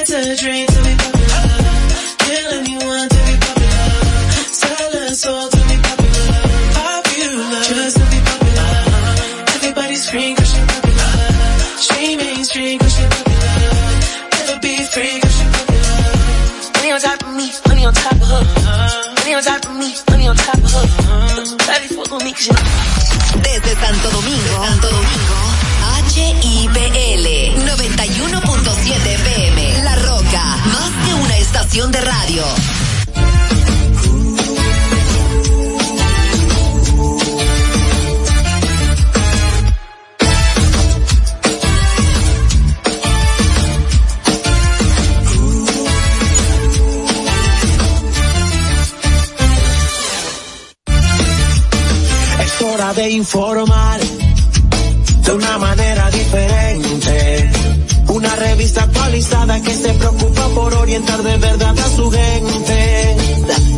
Lights a dream to be popular. Kill anyone to be popular. Sell a soul to be popular. Popular. Just to be popular. Everybody scream cause she popular. She mainstream cause she popular. Never be free cause she popular. Money on top of me, money on top of her. Money on top of me, money on top of her. Daddy fuck on me cause she Desde de radio. Es hora de informar de una manera diferente. Una revista actualizada que se preocupa por orientar de verdad a su gente.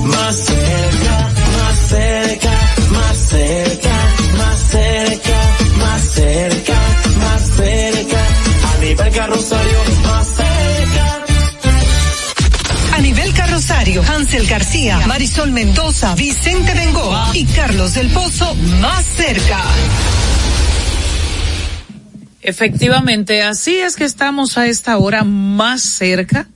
Más cerca, más cerca, más cerca, más cerca, más cerca, más cerca. A nivel carrosario, más cerca. A nivel carrosario, Hansel García, Marisol Mendoza, Vicente Bengoa y Carlos del Pozo más cerca. Efectivamente, así es que estamos a esta hora más cerca.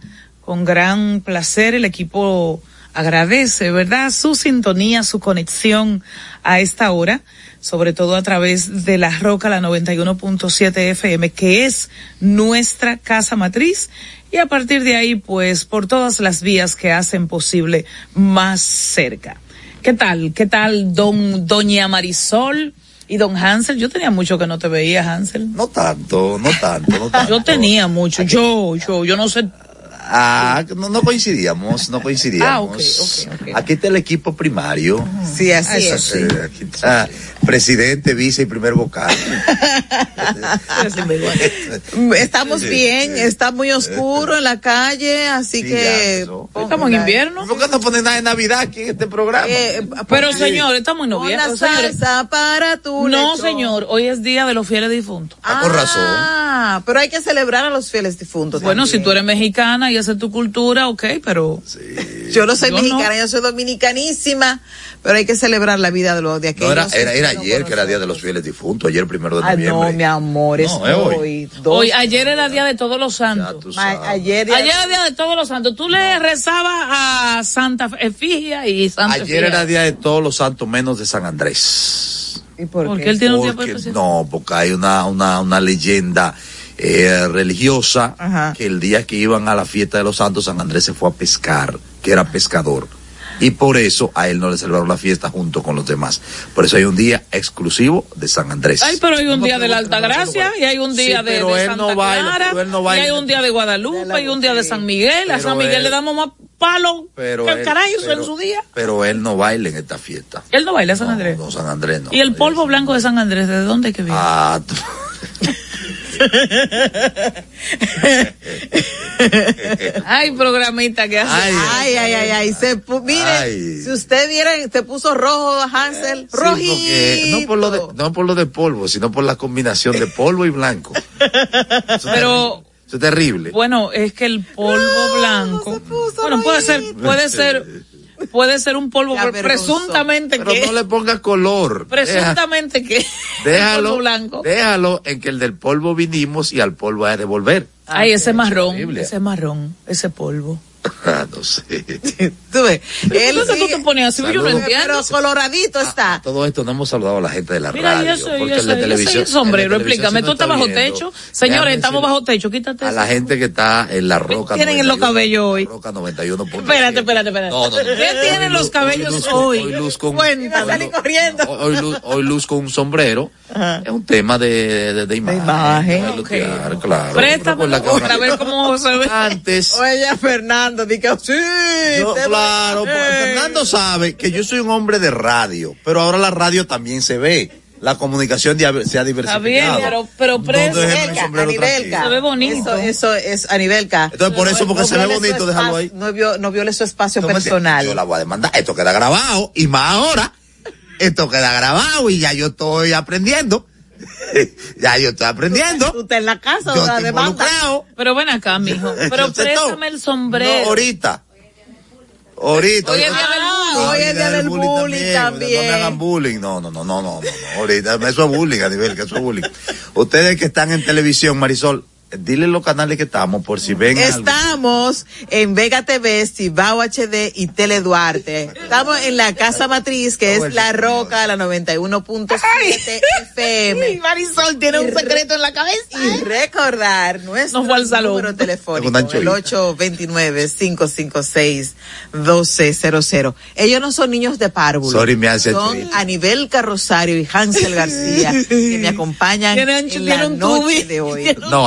Con gran placer el equipo agradece, ¿verdad? Su sintonía, su conexión a esta hora, sobre todo a través de la Roca, la 91.7 FM, que es nuestra casa matriz. Y a partir de ahí, pues, por todas las vías que hacen posible más cerca. ¿Qué tal? ¿Qué tal, don, doña Marisol? Y don Hansel, yo tenía mucho que no te veía, Hansel. No tanto, no tanto, no tanto. Yo tenía mucho, yo, yo, yo no sé. Ah, no, no coincidíamos, no coincidíamos. Ah, ok, ok, ok. Aquí está el equipo primario. Sí, así es. Eh, Aquí está presidente, vice y primer vocal. Estamos Sí, bien, sí. está muy oscuro en la calle, así Sí, que... Estamos en invierno. ¿Por qué no ponen nada de Navidad aquí en este programa? Eh, Pero Sí. señor, estamos en noviembre. señores. salsa para tu No, señor, hoy es día de los fieles difuntos. Ah, con razón. Ah, pero hay que celebrar a los fieles difuntos. Bueno, también. si tú eres mexicana y esa es tu cultura, ok, pero Yo no soy Yo no. mexicana, yo soy dominicanísima, pero hay que celebrar la vida de los de aquellos. No, era, era, ayer que era día de los fieles difuntos, ayer primero de Ah, noviembre. no, mi amor, es No, es hoy. hoy. dos- hoy, ayer era día de todos los santos. Ma- ayer, Ayer era día de todos los santos. Tú le rezabas a Santa Efigia y Santa Ayer Efigia. era día de todos los santos menos de San Andrés. ¿Y por Porque qué? él tiene un día Porque- no, porque hay una, una, una leyenda eh, religiosa Ajá. que el día que iban a la fiesta de los santos, San Andrés se fue a pescar, que era pescador. Y por eso a él no le celebraron la fiesta junto con los demás. Por eso hay un día exclusivo de San Andrés. Ay, pero hay un No, día de la bueno, Alta pero bueno, Gracia pero- y hay un Sí, día de, pero de él Santa no baila, Clara pero él no y hay un día de Guadalupe y un día de San Miguel. A San Miguel él- le damos más palo Pero que el carajo en su día. Pero él no baila en esta fiesta. Él no baila a San No, Andrés. No, San Andrés no. ¿Y el polvo blanco de San Andrés, de dónde que viene? Ah, tú- Ay, programita que hace. Ay, Ay, ay, ay, ay. Se mire, Ay. si usted viera, se puso rojo Hansel. Sí, rojito. porque no por lo de, no por lo de polvo, sino por la combinación de polvo y blanco. Eso Pero-. Eso es terrible. Bueno, es que el polvo blanco. se puso Bueno, puede ser, puede ser, puede ser un polvo presuntamente Pero que, no le ponga color. Deja- presuntamente que déjalo, polvo blanco. déjalo en que el del polvo vinimos y al polvo hay de volver. Ay, ese marrón, ese marrón, ese polvo. Ah, no sé. Tú ves, él ¿Por qué tú te pones así? Yo no Saludos. entiendo. pero coloradito está. Todo esto no hemos saludado a la gente de la Mira, radio. yo soy, porque yo el soy, de yo televisión. soy el sombrero, explícame, sí tú estás está bajo techo. Déjame Señores, estamos bajo techo, quítate A eso. la gente que está en la roca. tienen en los 91, cabellos hoy? Roca 91. Espérate, espérate, espérate. No, no, no. ¿Qué tienen los cabellos hoy? Hoy luz con, a corriendo. Hoy, luz, con un sombrero. Es un tema de, imagen. claro. Préstame para ver cómo se ve. Antes. Oye, Fernando, diga, sí. Yo, claro. Fernando sabe que yo soy un hombre de radio, pero ahora la radio también se ve. La comunicación se ha Está diversificado. bien, pero, pero No preso. mi Anibelca. Se ve bonito. Eso, eso es Anibelca. Entonces, por eso, porque se ve bonito, déjalo espacio- ahí. No, vio- no viole su espacio No personal. Yo la voy a demandar. Esto queda grabado y más ahora. Esto queda grabado y ya yo estoy aprendiendo. ya yo estoy aprendiendo. Tú estás en la casa Yo o demanda. involucrado. Pero ven acá, mijo. Pero préstame el sombrero. No, ahorita. Ahorita. Hoy es día del Ah, bullying. hoy es día del bullying también. No me hagan bullying. No, no, no, no, no, no. no. Ahorita, eso es bullying a nivel, que eso es bullying. Ustedes que están en televisión, Marisol, dile los canales que estamos por si ven algo. Estamos en Vega TV, Cibao HD y Tele Duarte. Estamos en la casa matriz que es La Roca, la 91.7 FM. Marisol tiene un secreto en la cabeza. Y recordar nuestro Nos fue al salón. número telefónico, el 829-556-1200. Ellos no son niños de párvulo. Sorry, me hace Son. Anibel Carrosario y Hansel García, que me acompañan en la noche de hoy. No.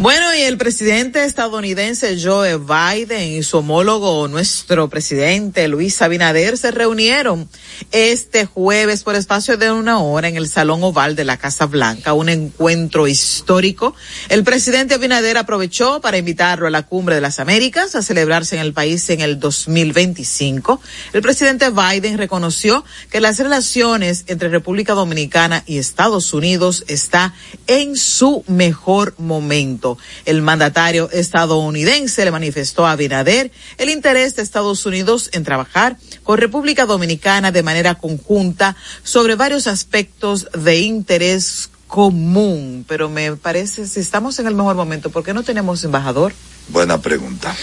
Bueno, y el presidente estadounidense Joe Biden y su homólogo, nuestro presidente Luis Abinader, se reunieron este jueves por espacio de una hora en el Salón Oval de la Casa Blanca, un encuentro histórico. El presidente Abinader aprovechó para invitarlo a la Cumbre de las Américas a celebrarse en el país en el 2025. El presidente Biden reconoció que las relaciones entre República Dominicana y Estados Unidos está en su mejor momento. El mandatario estadounidense le manifestó a Abinader el interés de Estados Unidos en trabajar con República Dominicana de manera conjunta sobre varios aspectos de interés común. Pero me parece, si estamos en el mejor momento, ¿por qué no tenemos embajador? Buena pregunta.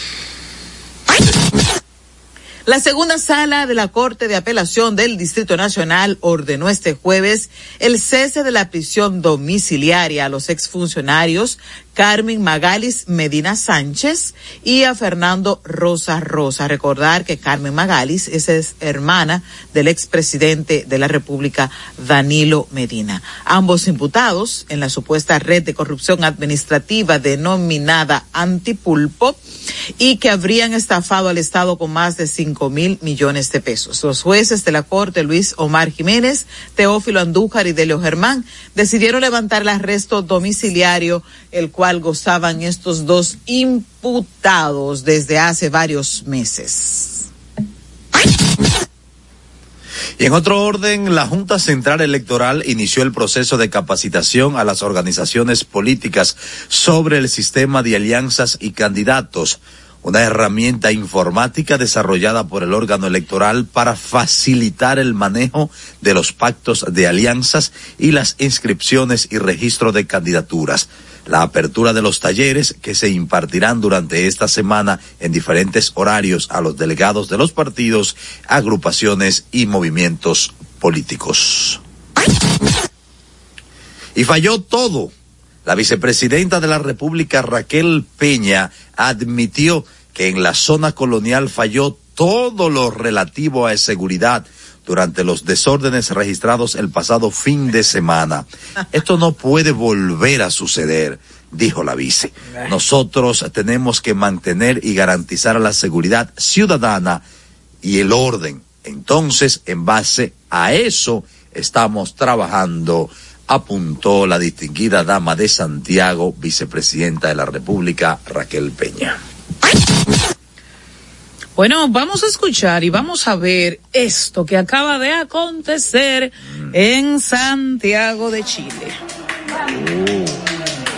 La segunda sala de la Corte de Apelación del Distrito Nacional ordenó este jueves el cese de la prisión domiciliaria a los exfuncionarios Carmen Magalis Medina Sánchez y a Fernando Rosa Rosa. Recordar que Carmen Magalis es, hermana del expresidente de la República, Danilo Medina. Ambos imputados en la supuesta red de corrupción administrativa denominada Antipulpo y que habrían estafado al Estado con más de cinco mil millones de pesos. Los jueces de la Corte, Luis Omar Jiménez, Teófilo Andújar y Delio Germán, decidieron levantar el arresto domiciliario, el cual gozaban estos dos imputados desde hace varios meses. Y en otro orden, la Junta Central Electoral inició el proceso de capacitación a las organizaciones políticas sobre el sistema de alianzas y candidatos, una herramienta informática desarrollada por el órgano electoral para facilitar el manejo de los pactos de alianzas y las inscripciones y registro de candidaturas. La apertura de los talleres que se impartirán durante esta semana en diferentes horarios a los delegados de los partidos, agrupaciones y movimientos políticos. Y falló todo. La vicepresidenta de la República, Raquel Peña, admitió que en la zona colonial falló todo lo relativo a seguridad durante los desórdenes registrados el pasado fin de semana. Esto no puede volver a suceder, dijo la vice. Nosotros tenemos que mantener y garantizar la seguridad ciudadana y el orden. Entonces, en base a eso, estamos trabajando, apuntó la distinguida dama de Santiago, vicepresidenta de la República, Raquel Peña. Bueno, vamos a escuchar y vamos a ver esto que acaba de acontecer en Santiago de Chile.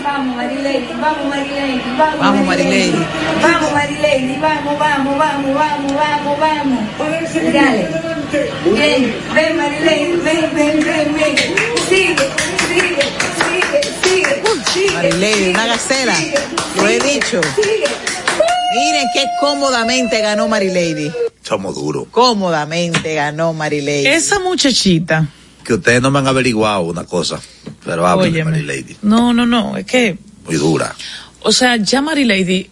Vamos, Marilady, vamos, Marilady, vamos, Vamos, Marilady. Vamos, Marilady, vamos, vamos, vamos, vamos, vamos, vamos. Dale. Ven, ven, Marilady, ven, ven, ven, ven. Sigue, sigue. Marilady, una gacela. Lo he dicho. Sigue. Miren qué cómodamente ganó Marilady. Somos duros. Cómodamente ganó Marilady. Esa muchachita, Que ustedes no me han averiguado una cosa, pero hablen de óyeme, Mary Lady. no, no, no, es que, Muy dura. o sea, ya Mary Lady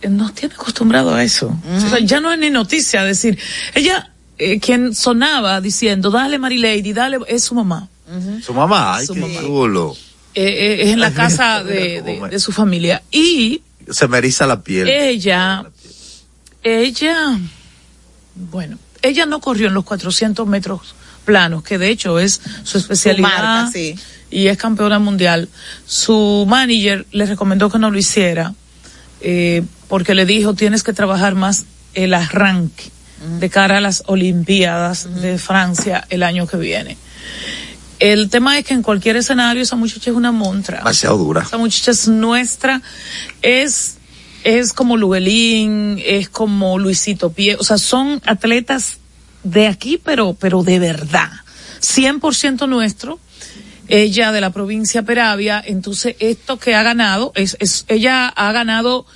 eh, nos tiene acostumbrado a eso. O sea, ya no es ni noticia decir, ella, eh, quien sonaba diciendo, dale Mary Lady, dale, es su mamá. Su mamá, ay, Su qué mamá. chulo. Eh, eh, es en la Ay, casa mira, de, de- me- de su familia. Y se me eriza la piel. Ella, ella, bueno, ella no corrió en los 400 metros planos, que de hecho es su especialidad. marca, sí. Y es campeona mundial. Su manager le recomendó que no lo hiciera, eh, porque le dijo, tienes que trabajar más el arranque de cara a las Olimpiadas de Francia el año que viene. El tema es que en cualquier escenario esa muchacha es una montra. Demasiado dura. Esa muchacha es nuestra, es, es como Luguelín, es como Luisito Pie, o sea, son atletas de aquí, pero, pero de verdad. 100% nuestro. Ella de la provincia Peravia, entonces esto que ha ganado, es, es, ella ha ganado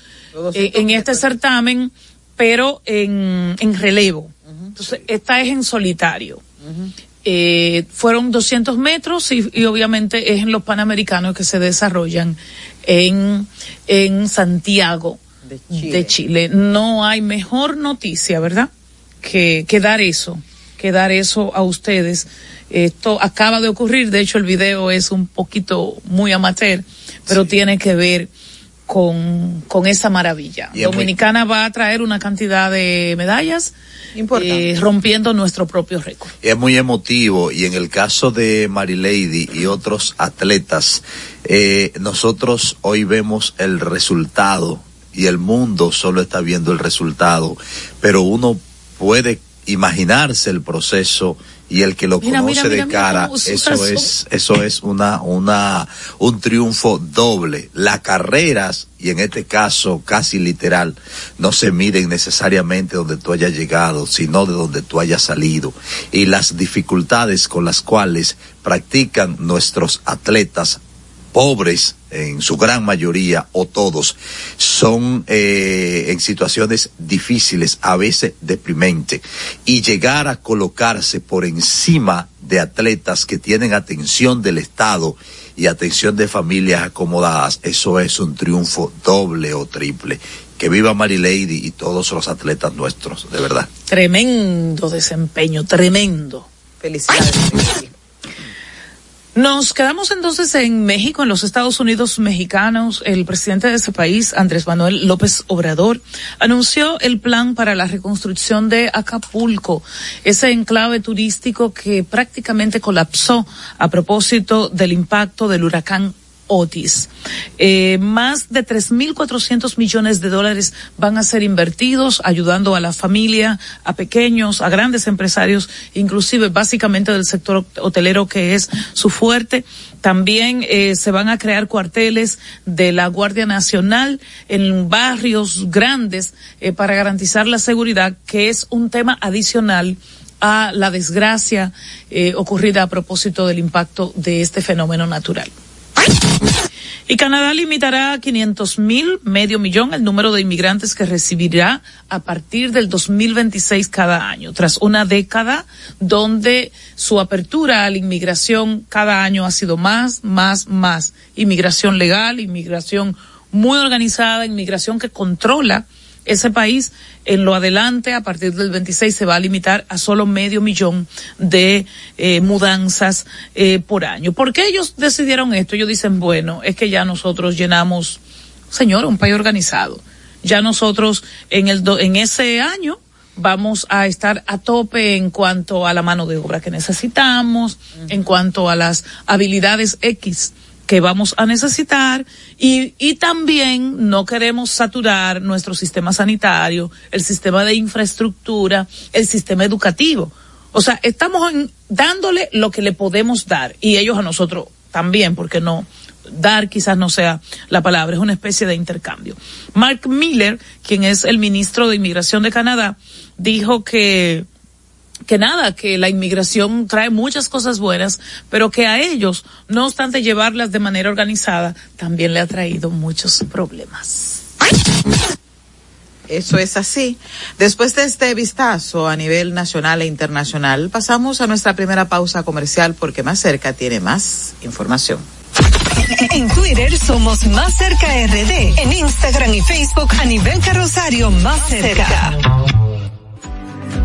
eh, en este certamen, pero en, en relevo. Entonces, esta es en solitario. Eh, fueron 200 metros y, y obviamente es en los Panamericanos que se desarrollan en, en Santiago De Chile. de Chile. No hay mejor noticia, ¿verdad? Que, que dar eso, que dar eso a ustedes. Esto acaba de ocurrir, de hecho el video es un poquito muy amateur, pero tiene que ver con, con esa maravilla. Y es muy- Dominicana va a traer una cantidad de medallas, Importante. eh, rompiendo nuestro propio récord. es muy emotivo y en el caso de Marilady y otros atletas, eh, nosotros hoy vemos el resultado y el mundo solo está viendo el resultado, pero uno puede imaginarse el proceso y el que lo Mira, conoce mira, de mira, cara, eso es, eso es una, una, un triunfo doble. Las carreras, y en este caso casi literal, no se miden necesariamente donde tú hayas llegado, sino de donde tú hayas salido. Y las dificultades con las cuales practican nuestros atletas pobres en su gran mayoría o todos son eh, en situaciones difíciles a veces deprimente y llegar a colocarse por encima de atletas que tienen atención del Estado y atención de familias acomodadas eso es un triunfo doble o triple que viva Marilady y todos los atletas nuestros de verdad Tremendo desempeño, tremendo. Felicidades. Nos quedamos entonces en México, en los Estados Unidos mexicanos. El presidente de ese país, Andrés Manuel López Obrador, anunció el plan para la reconstrucción de Acapulco, ese enclave turístico que prácticamente colapsó a propósito del impacto del huracán Otis. Eh, más de 3.400 millones de dólares van a ser invertidos ayudando a la familia, a pequeños, a grandes empresarios, inclusive básicamente del sector hotelero que es su fuerte. También eh, se van a crear cuarteles de la Guardia Nacional en barrios grandes eh, para garantizar la seguridad, que es un tema adicional a la desgracia eh, ocurrida a propósito del impacto de este fenómeno natural. Y Canadá limitará a 500 mil, medio millón, el número de inmigrantes que recibirá a partir del 2026 cada año, tras una década donde su apertura a la inmigración cada año ha sido más, más, más. Inmigración legal, inmigración muy organizada, inmigración que controla ese país en lo adelante, a partir del 26, se va a limitar a solo medio millón de eh, mudanzas eh, por año. ¿Por qué ellos decidieron esto? Ellos dicen, bueno, es que ya nosotros llenamos, señor, un país organizado. Ya nosotros en el do- en ese año vamos a estar a tope en cuanto a la mano de obra que necesitamos, en cuanto a las habilidades X que vamos a necesitar y, y también no queremos saturar nuestro sistema sanitario, el sistema de infraestructura, el sistema educativo. O sea, estamos en- dándole lo que le podemos dar y ellos a nosotros también, porque no, dar quizás no sea la palabra, es una especie de intercambio. Mark Miller, quien es el ministro de Inmigración de Canadá, dijo que que nada, que la inmigración trae muchas cosas buenas, pero que a ellos, no obstante llevarlas de manera organizada, también le ha traído muchos problemas. Eso es así. Después de este vistazo a nivel nacional e internacional, pasamos a nuestra primera pausa comercial porque más cerca tiene más información. En Twitter somos Más Cerca RD. En Instagram y Facebook a nivel Rosario Más Cerca.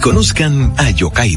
Conozcan a Yokairi.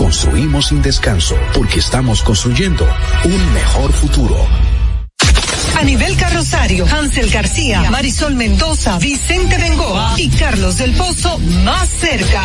construimos sin descanso porque estamos construyendo un mejor futuro. A nivel carrosario, Hansel García, Marisol Mendoza, Vicente Bengoa y Carlos del Pozo más cerca.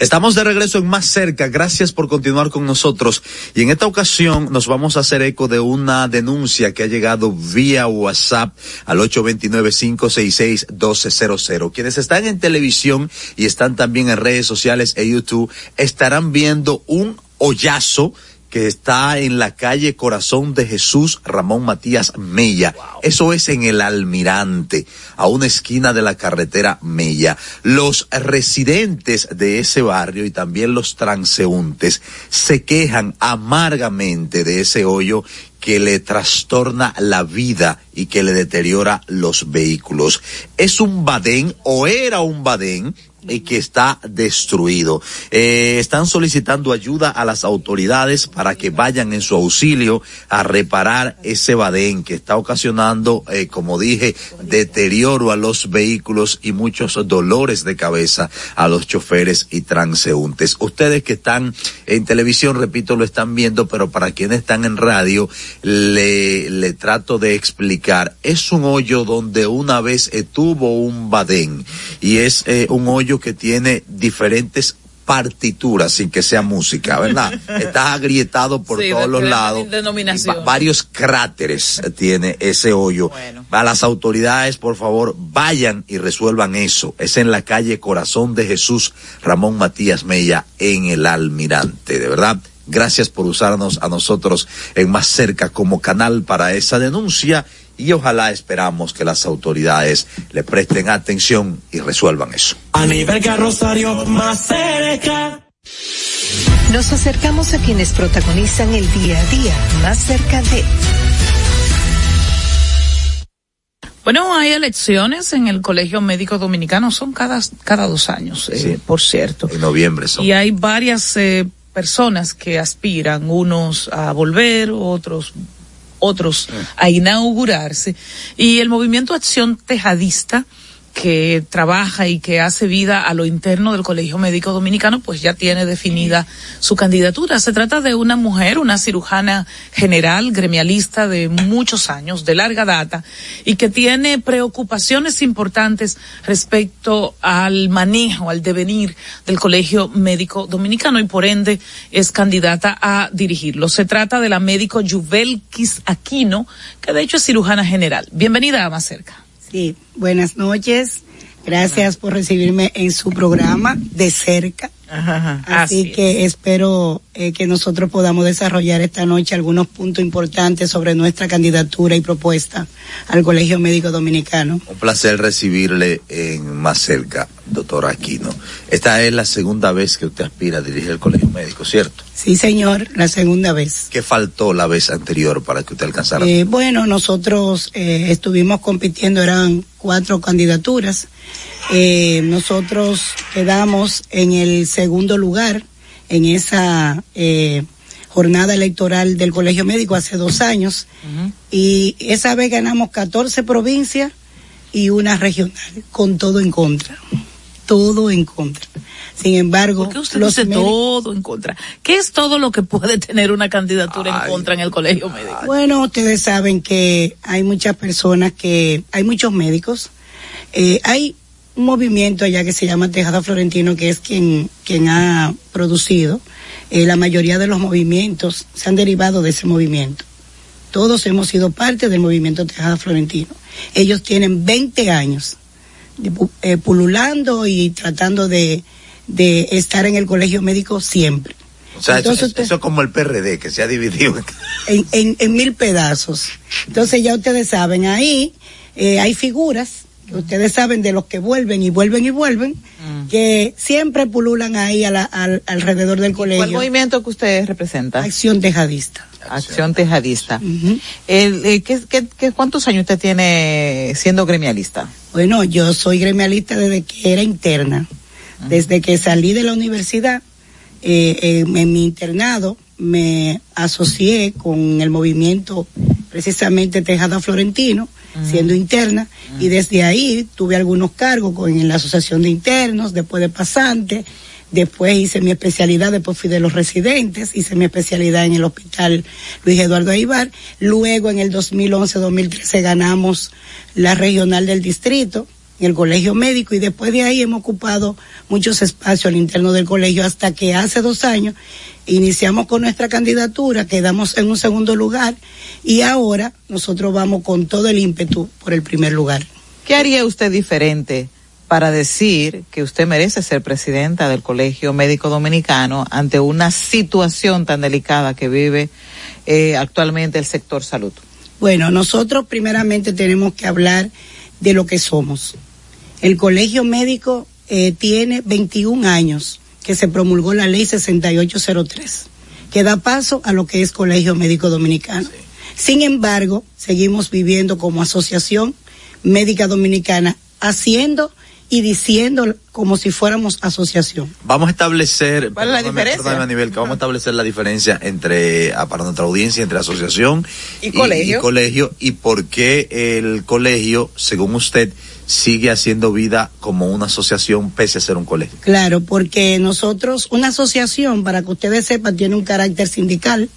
Estamos de regreso en Más Cerca. Gracias por continuar con nosotros. Y en esta ocasión nos vamos a hacer eco de una denuncia que ha llegado vía WhatsApp al 829-566-1200. Quienes están en televisión y están también en redes sociales e YouTube estarán viendo un hoyazo que está en la calle Corazón de Jesús Ramón Matías Mella. Eso es en el Almirante, a una esquina de la carretera Mella. Los residentes de ese barrio y también los transeúntes se quejan amargamente de ese hoyo que le trastorna la vida y que le deteriora los vehículos. Es un badén o era un badén y que está destruido. Eh, están solicitando ayuda a las autoridades para que vayan en su auxilio a reparar ese badén que está ocasionando, eh, como dije, deterioro a los vehículos y muchos dolores de cabeza a los choferes y transeúntes. Ustedes que están en televisión, repito, lo están viendo, pero para quienes están en radio, le, trato de explicar. Es un hoyo donde una vez estuvo un badén y es eh, un hoyo que tiene diferentes partituras sin que sea música, ¿verdad? Está agrietado por Sí, todos los lados. varios cráteres tiene ese hoyo. A las autoridades, por favor, vayan y resuelvan eso. Es en la calle Corazón de Jesús Ramón Matías Mella en el Almirante, de verdad. Gracias por usarnos a nosotros en más cerca como canal para esa denuncia y ojalá esperamos que las autoridades le presten atención y resuelvan eso. A nivel carrosario más cerca. Nos acercamos a quienes protagonizan el día a día más cerca de Bueno, hay elecciones en el Colegio Médico Dominicano, son cada, cada dos años, eh, por cierto. En noviembre son. Y hay varias eh, personas que aspiran, unos a volver, otros otros a inaugurarse. Y el movimiento Acción Tejadista que trabaja y que hace vida a lo interno del Colegio Médico Dominicano, pues ya tiene definida su candidatura. Se trata de una mujer, una cirujana general, gremialista de muchos años, de larga data, y que tiene preocupaciones importantes respecto al manejo, al devenir del Colegio Médico Dominicano y por ende es candidata a dirigirlo. Se trata de la médico Yuvelkis Aquino, que de hecho es cirujana general. Bienvenida a Más Cerca. Sí, buenas noches. Gracias por recibirme en su programa de cerca. Ajá, Así, Así que espero eh, que nosotros podamos desarrollar esta noche algunos puntos importantes sobre nuestra candidatura y propuesta al Colegio Médico Dominicano. Un placer recibirle en más cerca, doctor Aquino. Esta es la segunda vez que usted aspira a dirigir el Colegio Médico, ¿cierto? Sí, señor, la segunda vez. ¿Qué faltó la vez anterior para que usted alcanzara? Eh, bueno, nosotros eh, estuvimos compitiendo, eran cuatro candidaturas. Eh, nosotros quedamos en el segundo lugar en esa eh, jornada electoral del Colegio Médico hace dos años y esa vez ganamos 14 provincias y una regional, con todo en contra. Todo en contra. Sin embargo, ¿Por qué usted los dice médicos- todo en contra? ¿Qué es todo lo que puede tener una candidatura en contra en el Colegio Médico? Bueno, ustedes saben que hay muchas personas que, hay muchos médicos, eh, hay un movimiento allá que se llama Tejada Florentino, que es quien, quien ha producido. eh, la mayoría de los movimientos se han derivado de ese movimiento. Todos hemos sido parte del movimiento Tejada Florentino. Ellos tienen 20 años eh, pululando y tratando de, de estar en el colegio médico siempre. O sea, eso, es como el PRD, que se ha dividido. en, en, en mil pedazos. Entonces ya ustedes saben, ahí eh, hay figuras que ustedes saben de los que vuelven y vuelven y vuelven, que siempre pululan ahí a la- al- alrededor del ¿Cuál colegio. movimiento que usted representa? Acción tejadista. Acción Tejadista. El, eh, ¿qué, qué, qué- cuántos años usted tiene siendo gremialista? Bueno, yo soy gremialista desde que era interna. Desde que salí de la universidad, eh, eh, en mi internado, me asocié con el movimiento precisamente Tejada Florentino, siendo interna, y desde ahí tuve algunos cargos con, en la Asociación de Internos, después de pasante, después hice mi especialidad, después fui de los residentes, hice mi especialidad en el Hospital Luis Eduardo Aibar, luego en el 2011-2013 ganamos la regional del distrito, en el colegio médico y después de ahí hemos ocupado muchos espacios al interno del colegio hasta que hace dos años iniciamos con nuestra candidatura, quedamos en un segundo lugar y ahora nosotros vamos con todo el ímpetu por el primer lugar. ¿Qué haría usted diferente para decir que usted merece ser presidenta del Colegio Médico Dominicano ante una situación tan delicada que vive eh, actualmente el sector salud? Bueno, nosotros primeramente tenemos que hablar de lo que somos. El colegio médico eh, tiene 21 años que se promulgó la ley 6803, que da paso a lo que es colegio médico dominicano. Sin embargo, seguimos viviendo como asociación médica dominicana, haciendo y diciendo como si fuéramos asociación. Vamos a establecer, ¿Cuál es la diferencia? perdóname, Anibel, que vamos a establecer la diferencia entre, ah, para nuestra audiencia, entre asociación Y colegio. y colegio, y por qué el colegio, según usted, sigue haciendo vida como una asociación pese a ser un colegio. Claro, porque nosotros, una asociación, para que ustedes sepan, tiene un carácter sindical,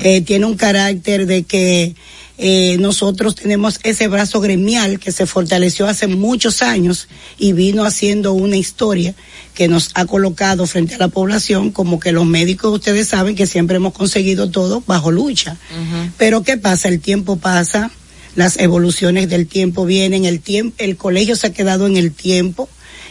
eh, tiene un carácter de que eh, nosotros tenemos ese brazo gremial que se fortaleció hace muchos años y vino haciendo una historia que nos ha colocado frente a la población como que los médicos, ustedes saben que siempre hemos conseguido todo bajo lucha. Pero ¿qué pasa? El tiempo pasa, las evoluciones del tiempo vienen, el tiempo, el colegio se ha quedado en el tiempo.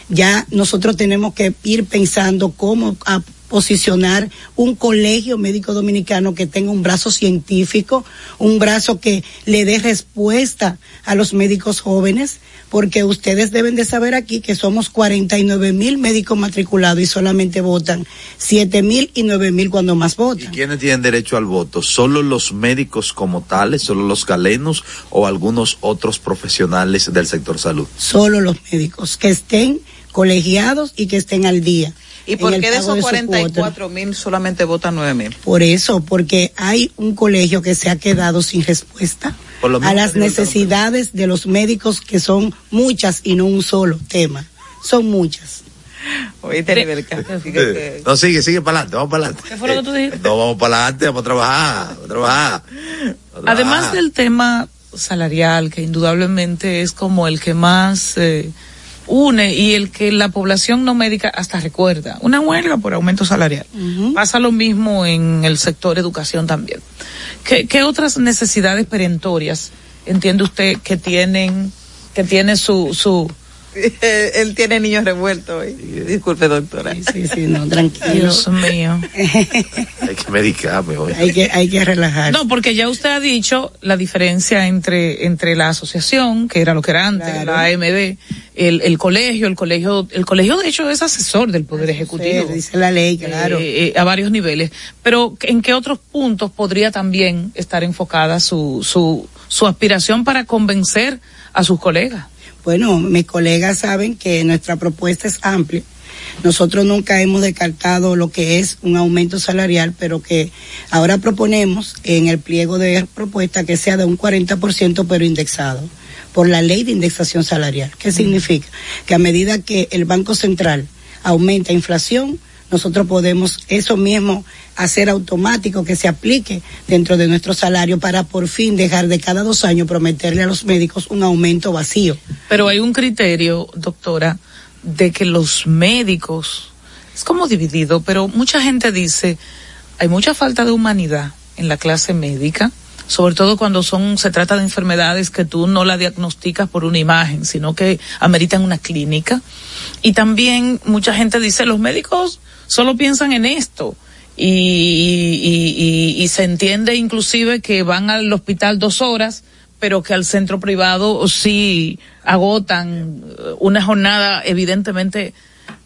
Ya nosotros tenemos que ir pensando cómo a posicionar un colegio médico dominicano que tenga un brazo científico, un brazo que le dé respuesta a los médicos jóvenes, porque ustedes deben de saber aquí que somos 49 mil médicos matriculados y solamente votan 7 mil y 9 mil cuando más votan. ¿Quiénes tienen derecho al voto? ¿Solo los médicos como tales, solo los galenos o algunos otros profesionales del sector salud? Solo los médicos que estén colegiados y que estén al día. ¿Y por qué de esos su cuota. 44 mil solamente votan 9 mil? Por eso, porque hay un colegio que se ha quedado sin respuesta a las necesidades de los médicos que son muchas y no un solo tema. Son muchas. Oíste, nivel No, sigue, sigue para adelante, vamos para adelante. ¿Qué fue lo que tú dijiste? No, vamos para adelante, vamos a trabajar, vamos a trabajar. Vamos a Además trabajar. del tema salarial, que indudablemente es como el que más eh, une y el que la población no médica hasta recuerda, una huelga por aumento salarial. Pasa lo mismo en el sector educación también. ¿Qué, qué otras necesidades perentorias entiende usted que tienen, que tiene su, su, Él tiene niños revueltos hoy. Disculpe, doctora. Sí, sí, no, tranquilo. Dios mío. Hay que medicarme hoy. Hay que, hay que relajar. No, porque ya usted ha dicho la diferencia entre, entre la asociación, que era lo que era antes, la AMD, el, el colegio, el colegio, el colegio de hecho es asesor del Poder Ejecutivo. dice la ley, claro. Eh, eh, a varios niveles. Pero, ¿en qué otros puntos podría también estar enfocada su, su, su aspiración para convencer a sus colegas? Bueno, mis colegas saben que nuestra propuesta es amplia. Nosotros nunca hemos descartado lo que es un aumento salarial, pero que ahora proponemos en el pliego de propuesta que sea de un 40% pero indexado por la ley de indexación salarial. ¿Qué significa? Que a medida que el Banco Central aumenta inflación, nosotros podemos eso mismo hacer automático que se aplique dentro de nuestro salario para por fin dejar de cada dos años prometerle a los médicos un aumento vacío. Pero hay un criterio, doctora, de que los médicos, es como dividido, pero mucha gente dice, hay mucha falta de humanidad en la clase médica, sobre todo cuando son, se trata de enfermedades que tú no la diagnosticas por una imagen, sino que ameritan una clínica. Y también mucha gente dice, los médicos solo piensan en esto. Y, y, y, y se entiende inclusive que van al hospital dos horas, pero que al centro privado sí agotan una jornada evidentemente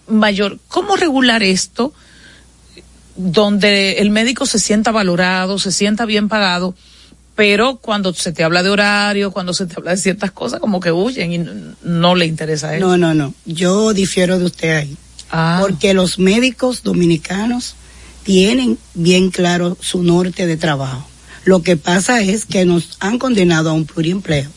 mayor. ¿Cómo regular esto donde el médico se sienta valorado, se sienta bien pagado, pero cuando se te habla de horario, cuando se te habla de ciertas cosas, como que huyen y no le interesa eso? No, no, no. Yo difiero de usted ahí. Ah. Porque los médicos dominicanos tienen bien claro su norte de trabajo. Lo que pasa es que nos han condenado a un pluriempleo.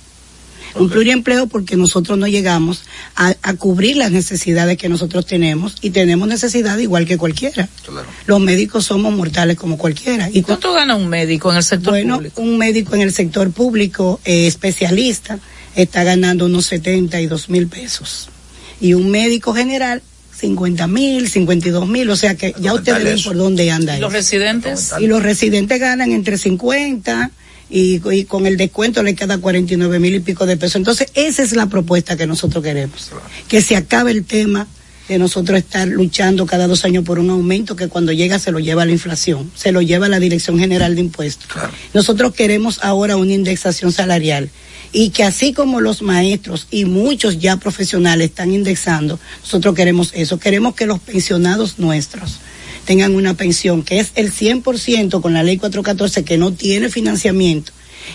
Un pluriempleo porque nosotros no llegamos a, a, cubrir las necesidades que nosotros tenemos y tenemos necesidad igual que cualquiera. Claro. Los médicos somos mortales como cualquiera. ¿Y cuánto gana un médico en el sector bueno, público? un médico en el sector público eh, especialista está ganando unos 72 mil pesos. Y un médico general 50 mil, 52 mil, o sea que ya ustedes ven por dónde anda. ¿Y los residentes? Y los residentes ganan entre 50 y, y, con el descuento le queda 49 mil y pico de pesos. Entonces, esa es la propuesta que nosotros queremos. Claro. Que se acabe el tema de nosotros estar luchando cada dos años por un aumento que cuando llega se lo lleva la inflación, se lo lleva la Dirección General de Impuestos. Claro. Nosotros queremos ahora una indexación salarial y que así como los maestros y muchos ya profesionales están indexando, nosotros queremos eso, queremos que los pensionados nuestros tengan una pensión que es el 100% con la ley 414 que no tiene financiamiento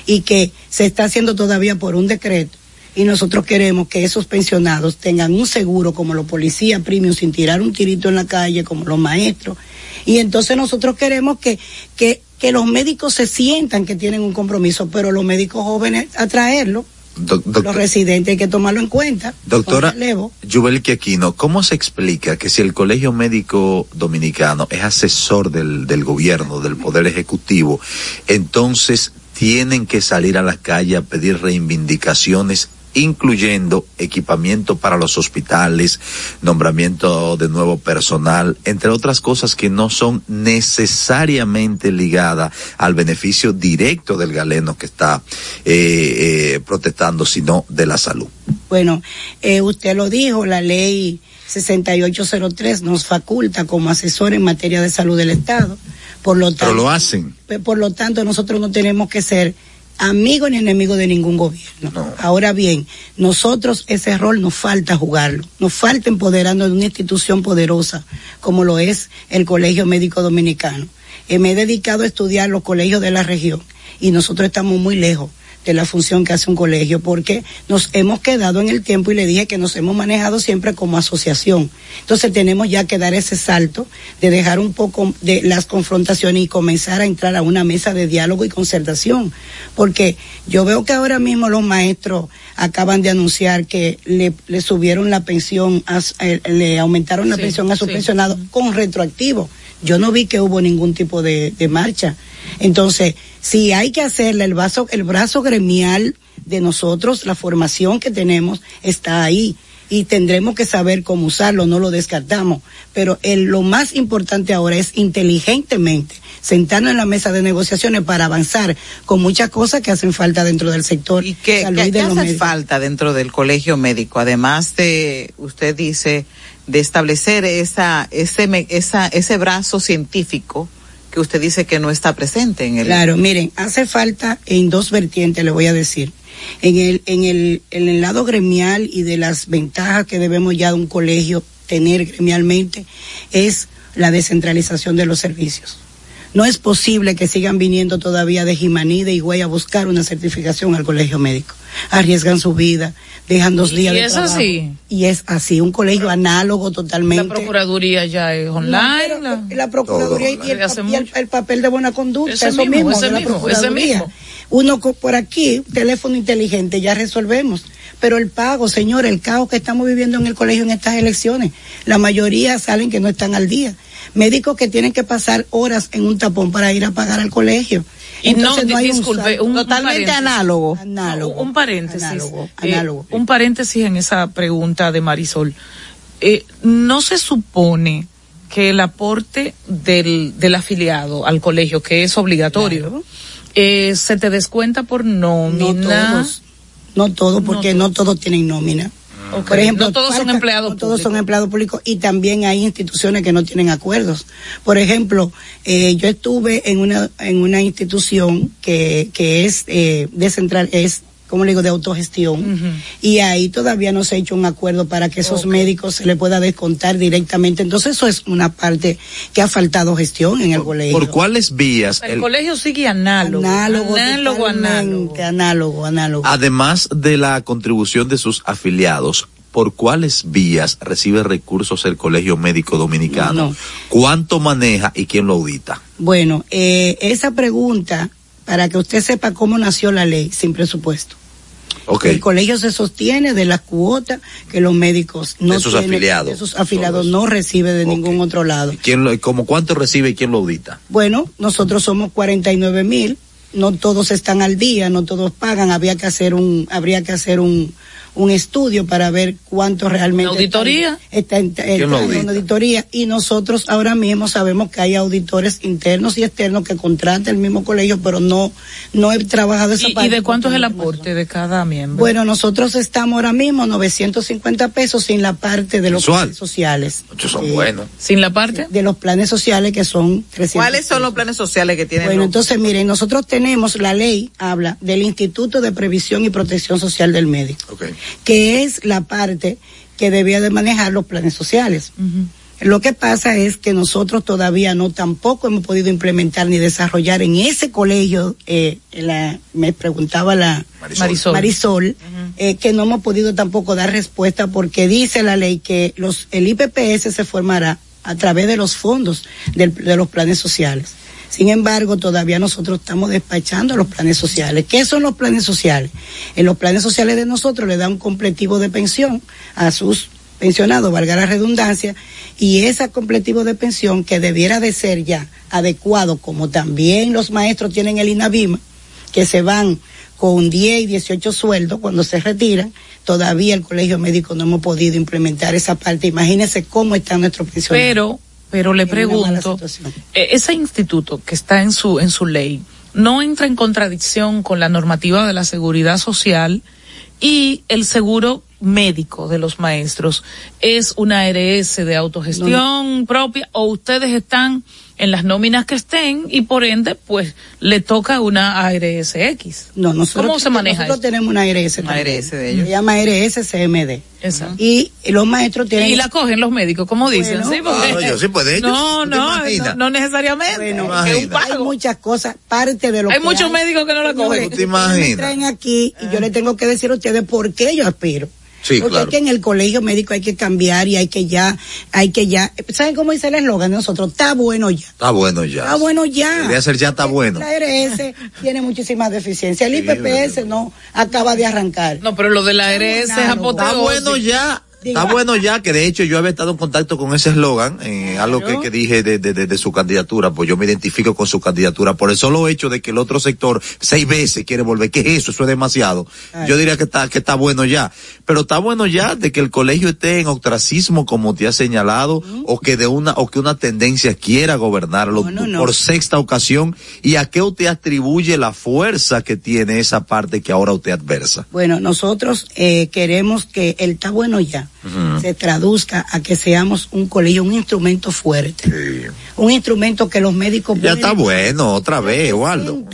y que se está haciendo todavía por un decreto. Y nosotros queremos que esos pensionados tengan un seguro como los policías premium sin tirar un tirito en la calle como los maestros. Y entonces nosotros queremos que que que los médicos se sientan que tienen un compromiso, pero los médicos jóvenes atraerlo. Do doctor, los residentes hay que tomarlo en cuenta. Doctora Yubel Aquino, ¿cómo se explica que si el Colegio Médico Dominicano es asesor del, del gobierno, del Poder Ejecutivo, entonces tienen que salir a la calle a pedir reivindicaciones incluyendo equipamiento para los hospitales, nombramiento de nuevo personal, entre otras cosas que no son necesariamente ligadas al beneficio directo del galeno que está eh, eh, protestando, sino de la salud. Bueno, eh, usted lo dijo, la ley 6803 nos faculta como asesor en materia de salud del Estado. Por lo tanto, Pero lo hacen. Por lo tanto, nosotros no tenemos que ser amigo ni enemigo de ningún gobierno. No. Ahora bien, nosotros ese rol nos falta jugarlo, nos falta empoderarnos de una institución poderosa como lo es el Colegio Médico Dominicano. Eh, me he dedicado a estudiar los colegios de la región y nosotros estamos muy lejos de la función que hace un colegio, porque nos hemos quedado en el tiempo y le dije que nos hemos manejado siempre como asociación. Entonces tenemos ya que dar ese salto de dejar un poco de las confrontaciones y comenzar a entrar a una mesa de diálogo y concertación, porque yo veo que ahora mismo los maestros acaban de anunciar que le, le subieron la pensión, a, eh, le aumentaron la Sí, pensión a sus sí. pensionados con retroactivo. Yo no vi que hubo ningún tipo de, de marcha. Entonces, si hay que hacerle el brazo, el brazo gremial de nosotros, la formación que tenemos está ahí y tendremos que saber cómo usarlo, no lo descartamos. Pero el, lo más importante ahora es inteligentemente sentarnos en la mesa de negociaciones para avanzar con muchas cosas que hacen falta dentro del sector ¿Y qué, hace médicos. falta dentro del colegio médico? Además de, usted dice, de establecer esa, ese, esa, ese brazo científico que usted dice que no está presente en el. Claro, miren, hace falta en dos vertientes, le voy a decir. En el, en el, en el lado gremial y de las ventajas que debemos ya de un colegio tener gremialmente es la descentralización de los servicios. No es posible que sigan viniendo todavía de Jimaní, de Higüey a buscar una certificación al colegio médico. Arriesgan su vida, dejan dos Y días de es trabajo. así. Y es así, un colegio análogo totalmente. La Procuraduría ya es online. la, la Procuraduría y, el, y el- el papel de buena conducta, Ese eso mismo, mismo, ese de la mismo, ese Procuraduría. mismo. Uno por aquí, teléfono inteligente, ya resolvemos. Pero el pago, señor, el caos que estamos viviendo en el colegio en estas elecciones, la mayoría salen que no están al día. Médicos que tienen que pasar horas en un tapón para ir a pagar al colegio. Y no, Entonces hay un disculpe, un, un Totalmente análogo. Análogo. Un paréntesis. Análogo, eh, análogo. un paréntesis en esa pregunta de Marisol. Eh, no se supone que el aporte del, del afiliado al colegio, que es obligatorio, eh, se te descuenta por No nómina. todos, no todos, porque no todos tienen nómina. Por ejemplo, no todos son empleados no todos son públicos. empleados públicos y también hay instituciones que no tienen acuerdos. Por ejemplo, eh, yo estuve en una en una institución que que es eh, de central es como le digo de autogestión y ahí todavía no se ha hecho un acuerdo para que esos médicos se le pueda descontar directamente. Entonces eso es una parte que ha faltado gestión en el colegio. ¿Por cuáles vías? El, el- colegio sigue análogo. Análogo, análogo, análogo. análogo, análogo. además de la contribución de sus afiliados, ¿por cuáles vías recibe recursos el Colegio Médico Dominicano? No. ¿Cuánto maneja y quién lo audita? Bueno, eh, esa pregunta, para que usted sepa cómo nació la ley, sin presupuesto. El colegio se sostiene de las cuotas que los médicos no De sus tienen, afiliados. de sus afiliados no recibe de ningún otro lado. ¿Quién lo, como cuánto recibe y quién lo audita? Bueno, nosotros somos 49 mil, no todos están al día, no todos pagan, había que hacer un, habría que hacer un, un estudio para ver cuánto realmente ¿Una auditoría? está, está, ¿Quién está lo en audita? una auditoría y nosotros ahora mismo sabemos que hay auditores internos y externos que contrata el mismo colegio, pero no no he trabajado esa ¿Y, parte. y de cuánto es el aporte de cada miembro? bueno, nosotros estamos ahora mismo 950 pesos sin la parte de los planes sociales. Muchos son Eh, buenos. ¿Sin la parte? De los planes sociales que son 300 ¿Cuáles son los planes sociales que tienen? bueno, los- entonces miren, nosotros tenemos, la ley habla del Instituto de Previsión y Protección Social del Médico. Que es la parte que debía de manejar los planes sociales. Lo que pasa es que nosotros todavía no tampoco hemos podido implementar ni desarrollar en ese colegio, eh, la, me preguntaba la Marisol. Marisol, eh, que no hemos podido tampoco dar respuesta porque dice la ley que los, el IPPS se formará a través de los fondos del- de los planes sociales. Sin embargo, todavía nosotros estamos despachando los planes sociales. ¿Qué son los planes sociales? En los planes sociales de nosotros le da un completivo de pensión a sus pensionados, valga la redundancia, y ese completivo de pensión que debiera de ser ya adecuado, como también los maestros tienen el INAVIMA, que se van con 10 y 18 sueldos cuando se retiran, todavía el colegio médico no hemos podido implementar esa parte. Imagínense cómo están nuestros pensionados. Pero le pregunto, eh, ese instituto que está en su, en su ley, ¿no entra en contradicción con la normativa de la seguridad social y el seguro médico de los maestros? ¿Es una ARS de autogestión propia o ustedes están en las nóminas que estén y por ende, pues le toca una ARSX. No, nosotros, ¿Cómo se maneja Nosotros eso? tenemos una ARS. Una también. ARS de ellos. Se llama ARS CMD. Exacto. Y los maestros tienen. Y la cogen los médicos, como dicen, Bueno, sí, porque- Claro, yo sí, pues, de ellos. No, ¿Tú te no, imaginas? no, no necesariamente. Bueno, un hay muchas cosas, parte de lo Hay que muchos médicos que no la cogen. ¿Tú te ustedes me imaginas? traen aquí y yo le tengo que decir a ustedes por qué yo aspiro. Sí, Porque claro. es que en el colegio médico hay que cambiar y hay que ya, hay que ya, ¿saben cómo dice el eslogan de nosotros? Está bueno ya. Está bueno ya. Está bueno ya. Debería ser ya está bueno. La ARS tiene muchísimas deficiencias. El IPPS no acaba de arrancar. No, pero lo de la ARS es Está apoteósico. Está bueno ya. Está bueno ya, que de hecho yo había estado en contacto con ese eslogan, eh, algo que, que dije de, de, de- de su candidatura, pues yo me identifico con su candidatura por el solo hecho de que el otro sector seis veces quiere volver. ¿Qué es eso? Eso es demasiado. Ay. Yo diría que está, que está bueno ya. Pero está bueno ya de que el colegio esté en ostracismo, como te ha señalado, o que de una, o que una tendencia quiera gobernarlo No, no, no. por sexta ocasión. ¿Y a qué usted atribuye la fuerza que tiene esa parte que ahora usted adversa? Bueno, nosotros eh, queremos que el está bueno ya se traduzca a que seamos un colegio, un instrumento fuerte, un instrumento que los médicos Ya pueden- está bueno, otra vez, Waldo.